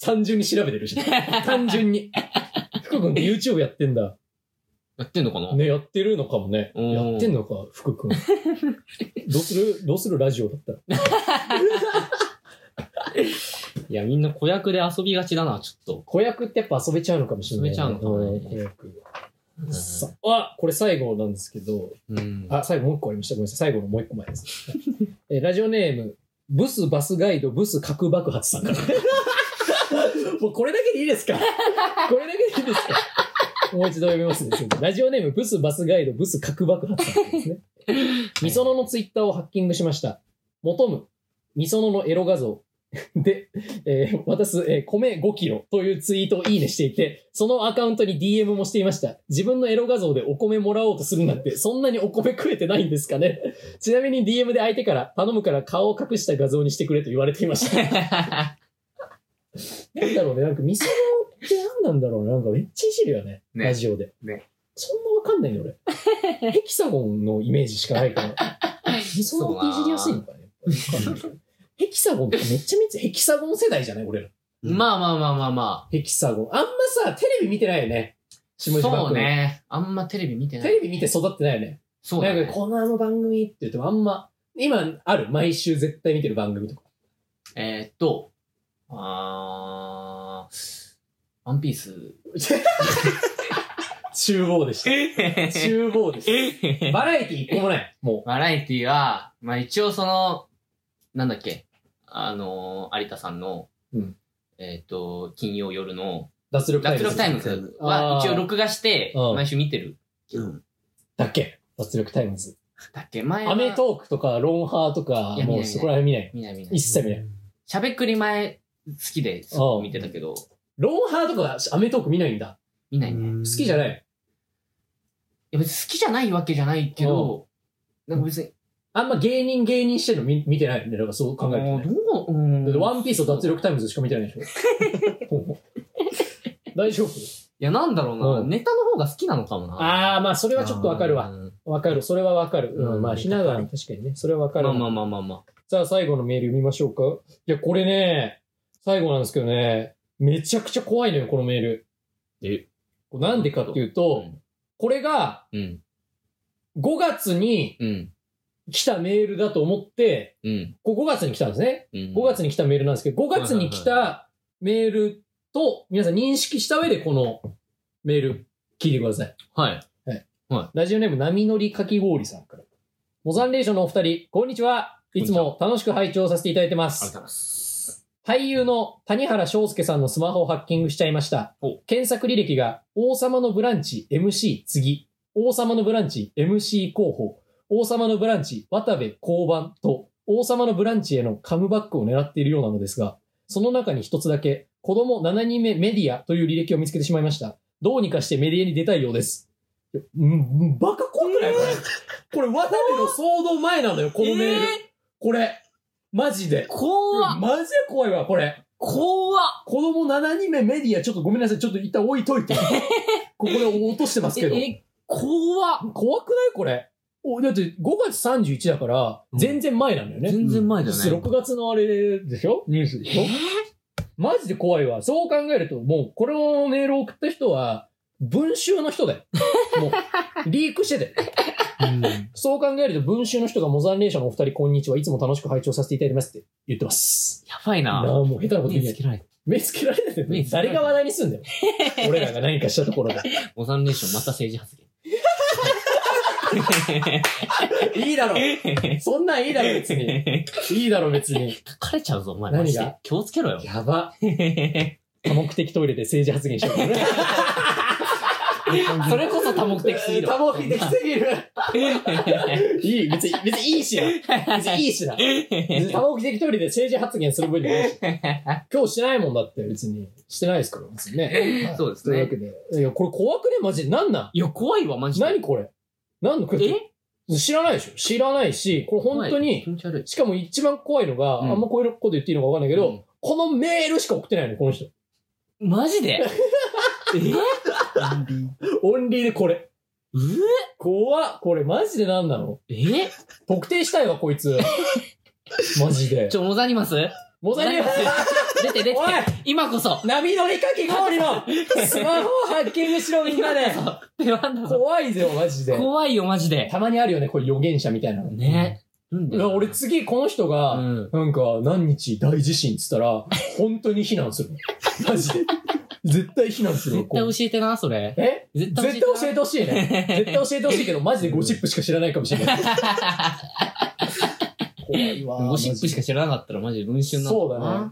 単純に調べてるし、単純に。福君って YouTube やってんだ。やってんのかな？ね、やってるのかもね。うんやってんのか、福君。どうする？どうするラジオだったら？いや、みんな子役で遊びがちだな、ちょっと。子役ってやっぱ遊べちゃうのかもしれない、遊べちゃうのかもねん子役。さあ、これ最後なんですけど、うん。あ、最後もう一個ありました。ごめんなさい。最後のもう一個前です。えーラジオネーム、ブスバスガイドブス核爆発さんから。もうこれだけでいいですか？これだけでいいですか？もう一度読みますね。ラジオネーム、ブスバスガイドブス核爆発さんですね。みそののツイッターをハッキングしました。求む、みそののエロ画像。で、えー渡す、えー米5キロというツイートをいいねしていて、そのアカウントに DM もしていました。自分のエロ画像でお米もらおうとするなんて、そんなにお米食えてないんですかね ちなみに DM で相手から頼むから顔を隠した画像にしてくれと言われていました。なんだろうね、なんかみそのって何なんだろうね。なんかめっちゃいじるよね。ねラジオで。ねそんなわかんないよ、俺。ヘキサゴンのイメージしかないから。みそのっていじりやすいのかね。ヘキサゴンってめっちゃめっちゃヘキサゴン世代じゃない俺ら。まあまあまあまあまヘキサゴン。あんまさ、テレビ見てないよね。あ。下島君。そうね。あんまテレビ見てない。テレビ見て育ってないよね。そうだねなんか、。このあの番組って言ってもあんま、今ある？毎週絶対見てる番組とか。えーっと、あー、ワンピース。厨房でした。厨房でした。バラエティ一個もない。もバラエティは、まあ一応その、なんだっけ、あのー有田さんの、うんえーっと、金曜夜の、う、脱力タイムズ。脱力タイムズは一応録画して、うん毎週見てる。だっけ？脱力タイムズ。だっけ？前はアメトークとか、ロンハーとかいや、見ないもうそこら辺見ない。見ない見ない。一切見ない。しゃべくり前好きですごい見てたけど、ロンハーとか、アメトーク見ないんだ。見ないね。い好きじゃない。や別に好きじゃないわけじゃないけど、なんか別に、あんま芸人芸人してるの見見てないよね。だからそう考えるとね。どう、うんだってワンピースと脱力タイムズしか見てないでしょ 大丈夫？いや、なんだろうな、うんネタの方が好きなのかもな。ああ、まあそれはちょっとわかるわ。うんわかる。それはわかる。うん、うんまあ、ひな壇確かにね。それはわかるわ。まあまあまあまあまあ。さあ、最後のメール読みましょうか。いや、これね、最後なんですけどね、めちゃくちゃ怖いのよ、このメール。え？これなんでかっていううと、ん。これがうん。5月にうん。来たメールだと思って、うん。こう5月に来たんですね。うん。5月に来たメールなんですけど、5月に来たメールと皆さん認識した上でこのメール聞いてください。はい。ラジオネーム波乗りかき氷さんから。モザンレーションのお二人、こんにちは。いつも楽しく拝聴させていただいてますありがとうござい。ます。俳優の谷原章介さんのスマホをハッキングしちゃいましたお。検索履歴が、王様のブランチ MC 次、王様のブランチ MC 候補、王様のブランチ渡部交番と、王様のブランチへのカムバックを狙っているようなのですが、その中に一つだけ、子供7人目メディアという履歴を見つけてしまいました。どうにかしてメディアに出たいようです。うん、バカ怖くない？これ。これ渡部の騒動前なのよ、このメール。これ。マジで。怖っマジで怖いわ、これ。怖っ子供7人目メディア、ちょっとごめんなさい。ちょっと一旦置いといて。ここで落としてますけど。え、え怖っ怖くない？これ。おだって5月31だから、うん全然前なんだよね。全然前だよね。6月のあれでしょ？ニュースでしょ？マジで怖いわ。そう考えると、もう、このメールを送った人は、文集の人だよ。もう、リークしてて。そう考えると、文集の人がモザンレーションのお二人、こんにちは。いつも楽しく拝聴させていただきますって言ってます。やばいな。なあ、もう下手なこと言えない目つ。けられた。目つけられないよ目つけられた誰が話題にすんだよ。俺らが何かしたところで。モザンレーションまた政治発言。いいだろ。そんなんいいだろ、別に。いいだろ、別に。書かれちゃうぞ、お前。何が？気をつけろよ。やば。多目的トイレで政治発言しよう。それこそ多目的すぎるわ。多目的すぎる。いい、別に、別にいいしな。別にいいしな。多目的トイレで政治発言する分にもいいし。今日してないもんだって別に。してないですから、別にね。そうですね。というわけで。いや、これ怖くねマジで。なんなん？いや、怖いわ、マジで。何これ？何のえ？知らないでしょ。知らないし、これ本当に。しかも一番怖いのが、うん。あんまこういうこと言っていいのかわかんないけど、うん。このメールしか送ってないの、この人。マジで？え？オンリー。でこれ。う怖っ。これマジで何なの？え？特定したいわ、こいつ。マジで。ち。ょ、モザニマスモザイク出て出ておい。今こそ。波乗りかき氷の スマホをハッキングしろみんなで。出番だぞ。怖いぜよ、マジで。怖いよ、マジで。たまにあるよね、これ予言者みたいなの。ね。俺次この人うが、ん。なんか何日大地震っつったら、本当に避難する。マジで。絶対避難するわ。絶対教えてな、それ。え？絶絶対教えてほしいね。絶対教えてほしいけど、マジでゴシップしか知らないかもしれない。怖いわ。ゴシップしか知らなかったらマジで文春なんそうだね。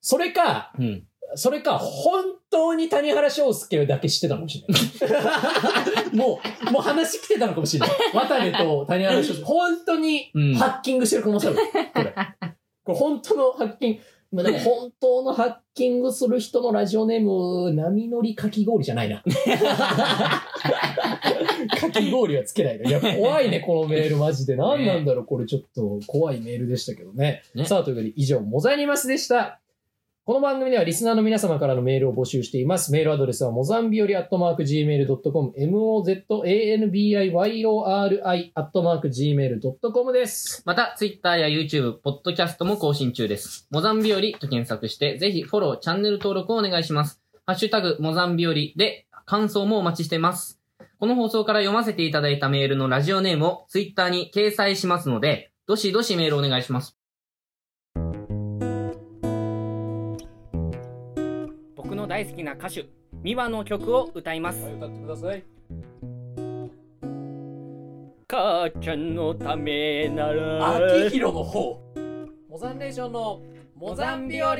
それか、ね。うん。それか、本当に谷原章介だけ知ってたのかもしれない。もう、もう話来てたのかもしれない。渡部と谷原章介。本当にうんハッキングしてる可能性ある。これ。これ本当のハッキング。まあでも本当のハッキングする人のラジオネーム、波乗りかき氷じゃないな。かき氷はつけないの。いや、怖いね、このメールマジで。何なんだろう、これちょっと怖いメールでしたけどね。ねさあ、ということで以上、モザニマスでした。この番組ではリスナーの皆様からのメールを募集しています。メールアドレスはモザンビオリアットマーク Gmail.com、mozanbiori アットマーク Gmail.com です。また、ツイッターや YouTube、ポッドキャストも更新中です。モザンビオリと検索して、ぜひフォロー、チャンネル登録をお願いします。ハッシュタグ、モザンビオリで感想もお待ちしています。この放送から読ませていただいたメールのラジオネームをツイッターに掲載しますので、どしどしメールお願いします。の大好きな歌手ミワの曲を歌います歌ってください。母ちゃんのためなら秋広の方。モザンレーションのモザンビオ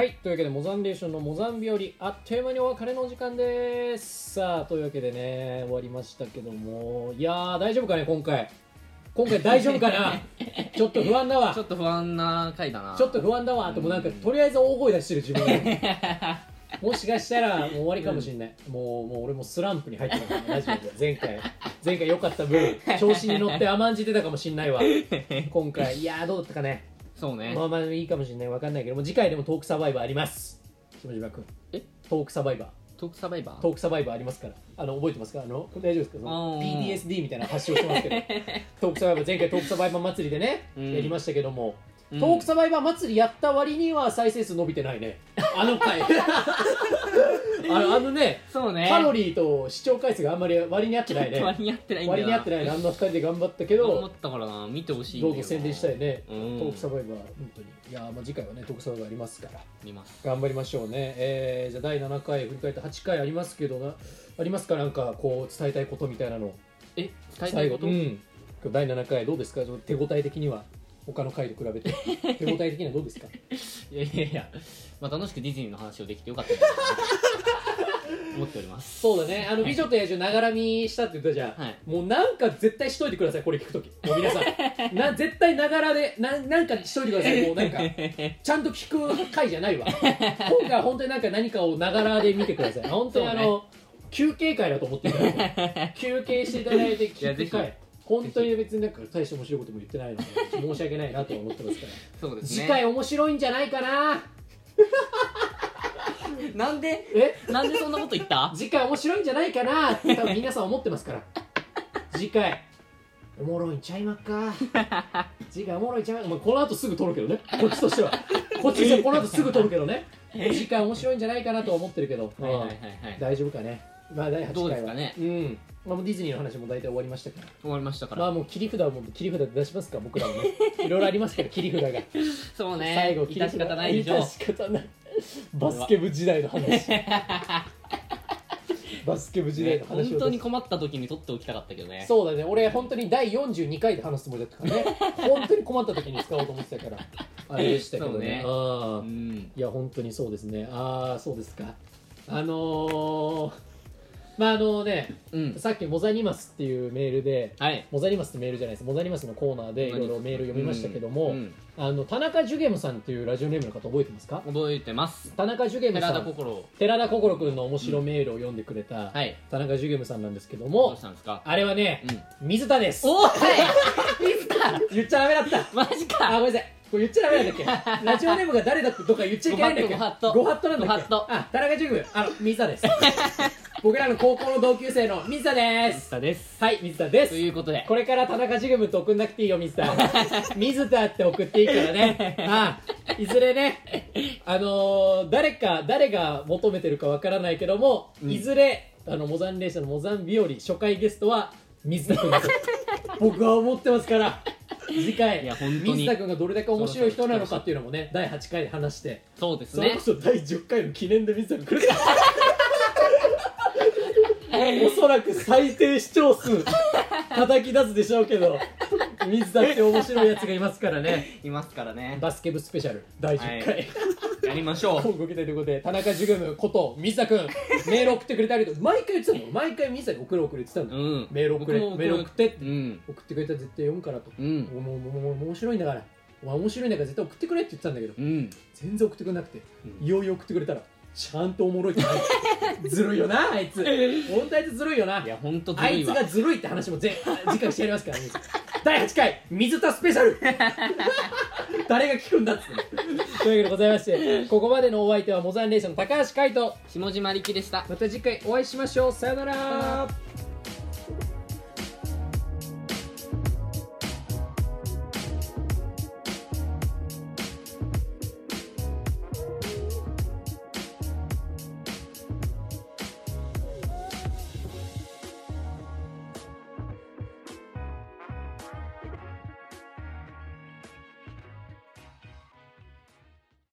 はい。というわけで、モザンレーションのモザンビオリ、あっという間にお別れのお時間です。さあ、というわけでね、終わりましたけども、いやー、大丈夫かね、今回。今回大丈夫かな？ちょっと不安だわちょ。っと不安な回だな。ちょっと不安だわ。ともなんか、とりあえず大声出してる自分が。もしかしたらもう終わりかもしれない。もう、もう俺もスランプに入ってるから、ラジオで。前回、前回良かった分、調子に乗って甘んじてたかもしれないわ。今回、いやーどうだったかね。そうね。まあまあいいかもしれない。わかんないけども、次回でもトークサバイバーあります。下島君。え？トークサバイバー。トークサバイバー？トークサバイバーありますから。あの、覚えてますか？あの、大丈夫ですか？その ?PDSD みたいな発祥してますけど。トークサバイバー、前回トークサバイバー祭りでね、うんやりましたけども、うんトークサバイバー祭りやった割には再生数伸びてないね。あの回。あのあのね、そうね。カロリーと視聴回数があんまり割に合ってないね。割に合ってないんだ。割に合ってないね。あんな二人で頑張ったけど、頑張ったからな、見てほしいんだよなどうぞ宣伝したいね。うんトークサバイバー、本当に。いやー、まあ次回はね、トークサバイバーありますから。見ます。頑張りましょうね。えー、じゃあ第7回、振り返って8回ありますけどな、ありますか？なんかこう伝えたいことみたいなの。え、伝えたいこと？うん。第7回どうですか？ちょっと手応え的には。他の回と比べて。手応え的にはどうですか？いやいやいや、まあ、楽しくディズニーの話をできてよかったなと思っております。そうだね。あの、美女と野獣ながら見したって言ったじゃん。はい。もうなんか絶対しといてください、これ聞くとき。もう皆さん。な、絶対ながらで、な、なんかしといてください。もうなんか、ちゃんと聞く回じゃないわ。今回は本当になんか何かをながらで見てください。本当にあの、休憩会だと思っていただいて。休憩していただいていやぜひ聞く回。本当に別になんか大して面白いことも言ってないので申し訳ないなとは思ってますから。そうですね。次回面白いんじゃないかな。なんで、え？なんでそんなこと言った？次回面白いんじゃないかな多分皆さん思ってますから。次回。おもろいんちゃいまっか？次回おもろいんちゃいまっか、まあ、この後すぐ撮るけどね。こっちとしては。こっちとしてはこの後すぐ撮るけどね。次回面白いんじゃないかなとは思ってるけど、はいはいはいはい。大丈夫かね。まあ第8回は。どうですかね？うんまあ、もうディズニーの話も大体終わりましたから。終わりましたから。まあもう切り札をもう切り札で出しますか僕らもね。いろいろありますから切り札が。そうね。最後切り札致し方ないでしょ。う致。し方ない。バスケ部時代の話。バスケ部時代の話を。本当に困った時に取っておきたかったけどね。そうだね。俺本当に第42回で話すつもりだったからね。本当に困った時に使おうと思ってたから。あれでしたけどね。そうね。うんうん。いや本当にそうですね。ああそうですか。あのー、まああのねうん。さっきモザニマスっていうメールではい。モザニマスってメールじゃないです。モザニマスのコーナーでいろいろメール読みましたけども、うん。あの田中ジュゲムさんっていうラジオネームの方覚えてますか？覚えてます。田中ジュゲム寺さん田心。寺田心君の面白メールを読んでくれた、はい。田中ジュゲムさんなんですけどどうもしたんですか？あれはね、うん。水田です。おーい。水田。言っちゃダメだった。マジか。あごめんなさい。これ言っちゃダメなんだっけ？ラジオネームが誰だとか言っちゃいけないんだっけ？ご法度。ご法度なんだっけ？ご法度。あ田中ジュゲム。あの水田です 僕らの高校の同級生の水田で水す田です。はい水田ですということで。これから田中ジグムと送んなくていいよ、水田。水田って送っていいからね。ああいずれね、あのー誰か、誰が求めてるかわからないけども、うんいずれ、あの、モザンレーションのモザン日和初回ゲストは、水田君 僕は思ってますから。次回いや本当に水田君がどれだけ面白い人なのかっていうのもね第8回で話してそうですねそれこ。そ第10回の記念で水田君来るか おそらく最低視聴数叩き出すでしょうけど水田って面白いやつがいますからね。いますからね。バスケ部スペシャル第10回、やりましょう。今後期待ということで田中ジュグムこと水田君メール送ってくれてありがとう。毎回言ってたの？毎回水田に送る送るって言ってたの、うん。メール送れメール送ってって。うん。送ってくれたら絶対読むからと、うん。もうもうも面白いんだから。お前面白いんだから絶対送ってくれって言ってたんだけど。うん。全然送ってくれなくて、うん。いよいよ送ってくれたらちゃんとおもろいってずるいよなあいつ。本当あいつずるいよな。いや、ほんとずあいつるいわ。がずるいって話もぜ次回してやりますからね第8回水田スペシャル。誰が聞くんだっつってというわけでございましてここまでのお相手はモザンレーションの高橋海人。下島力でした。また次回お会いしましょう。さよなら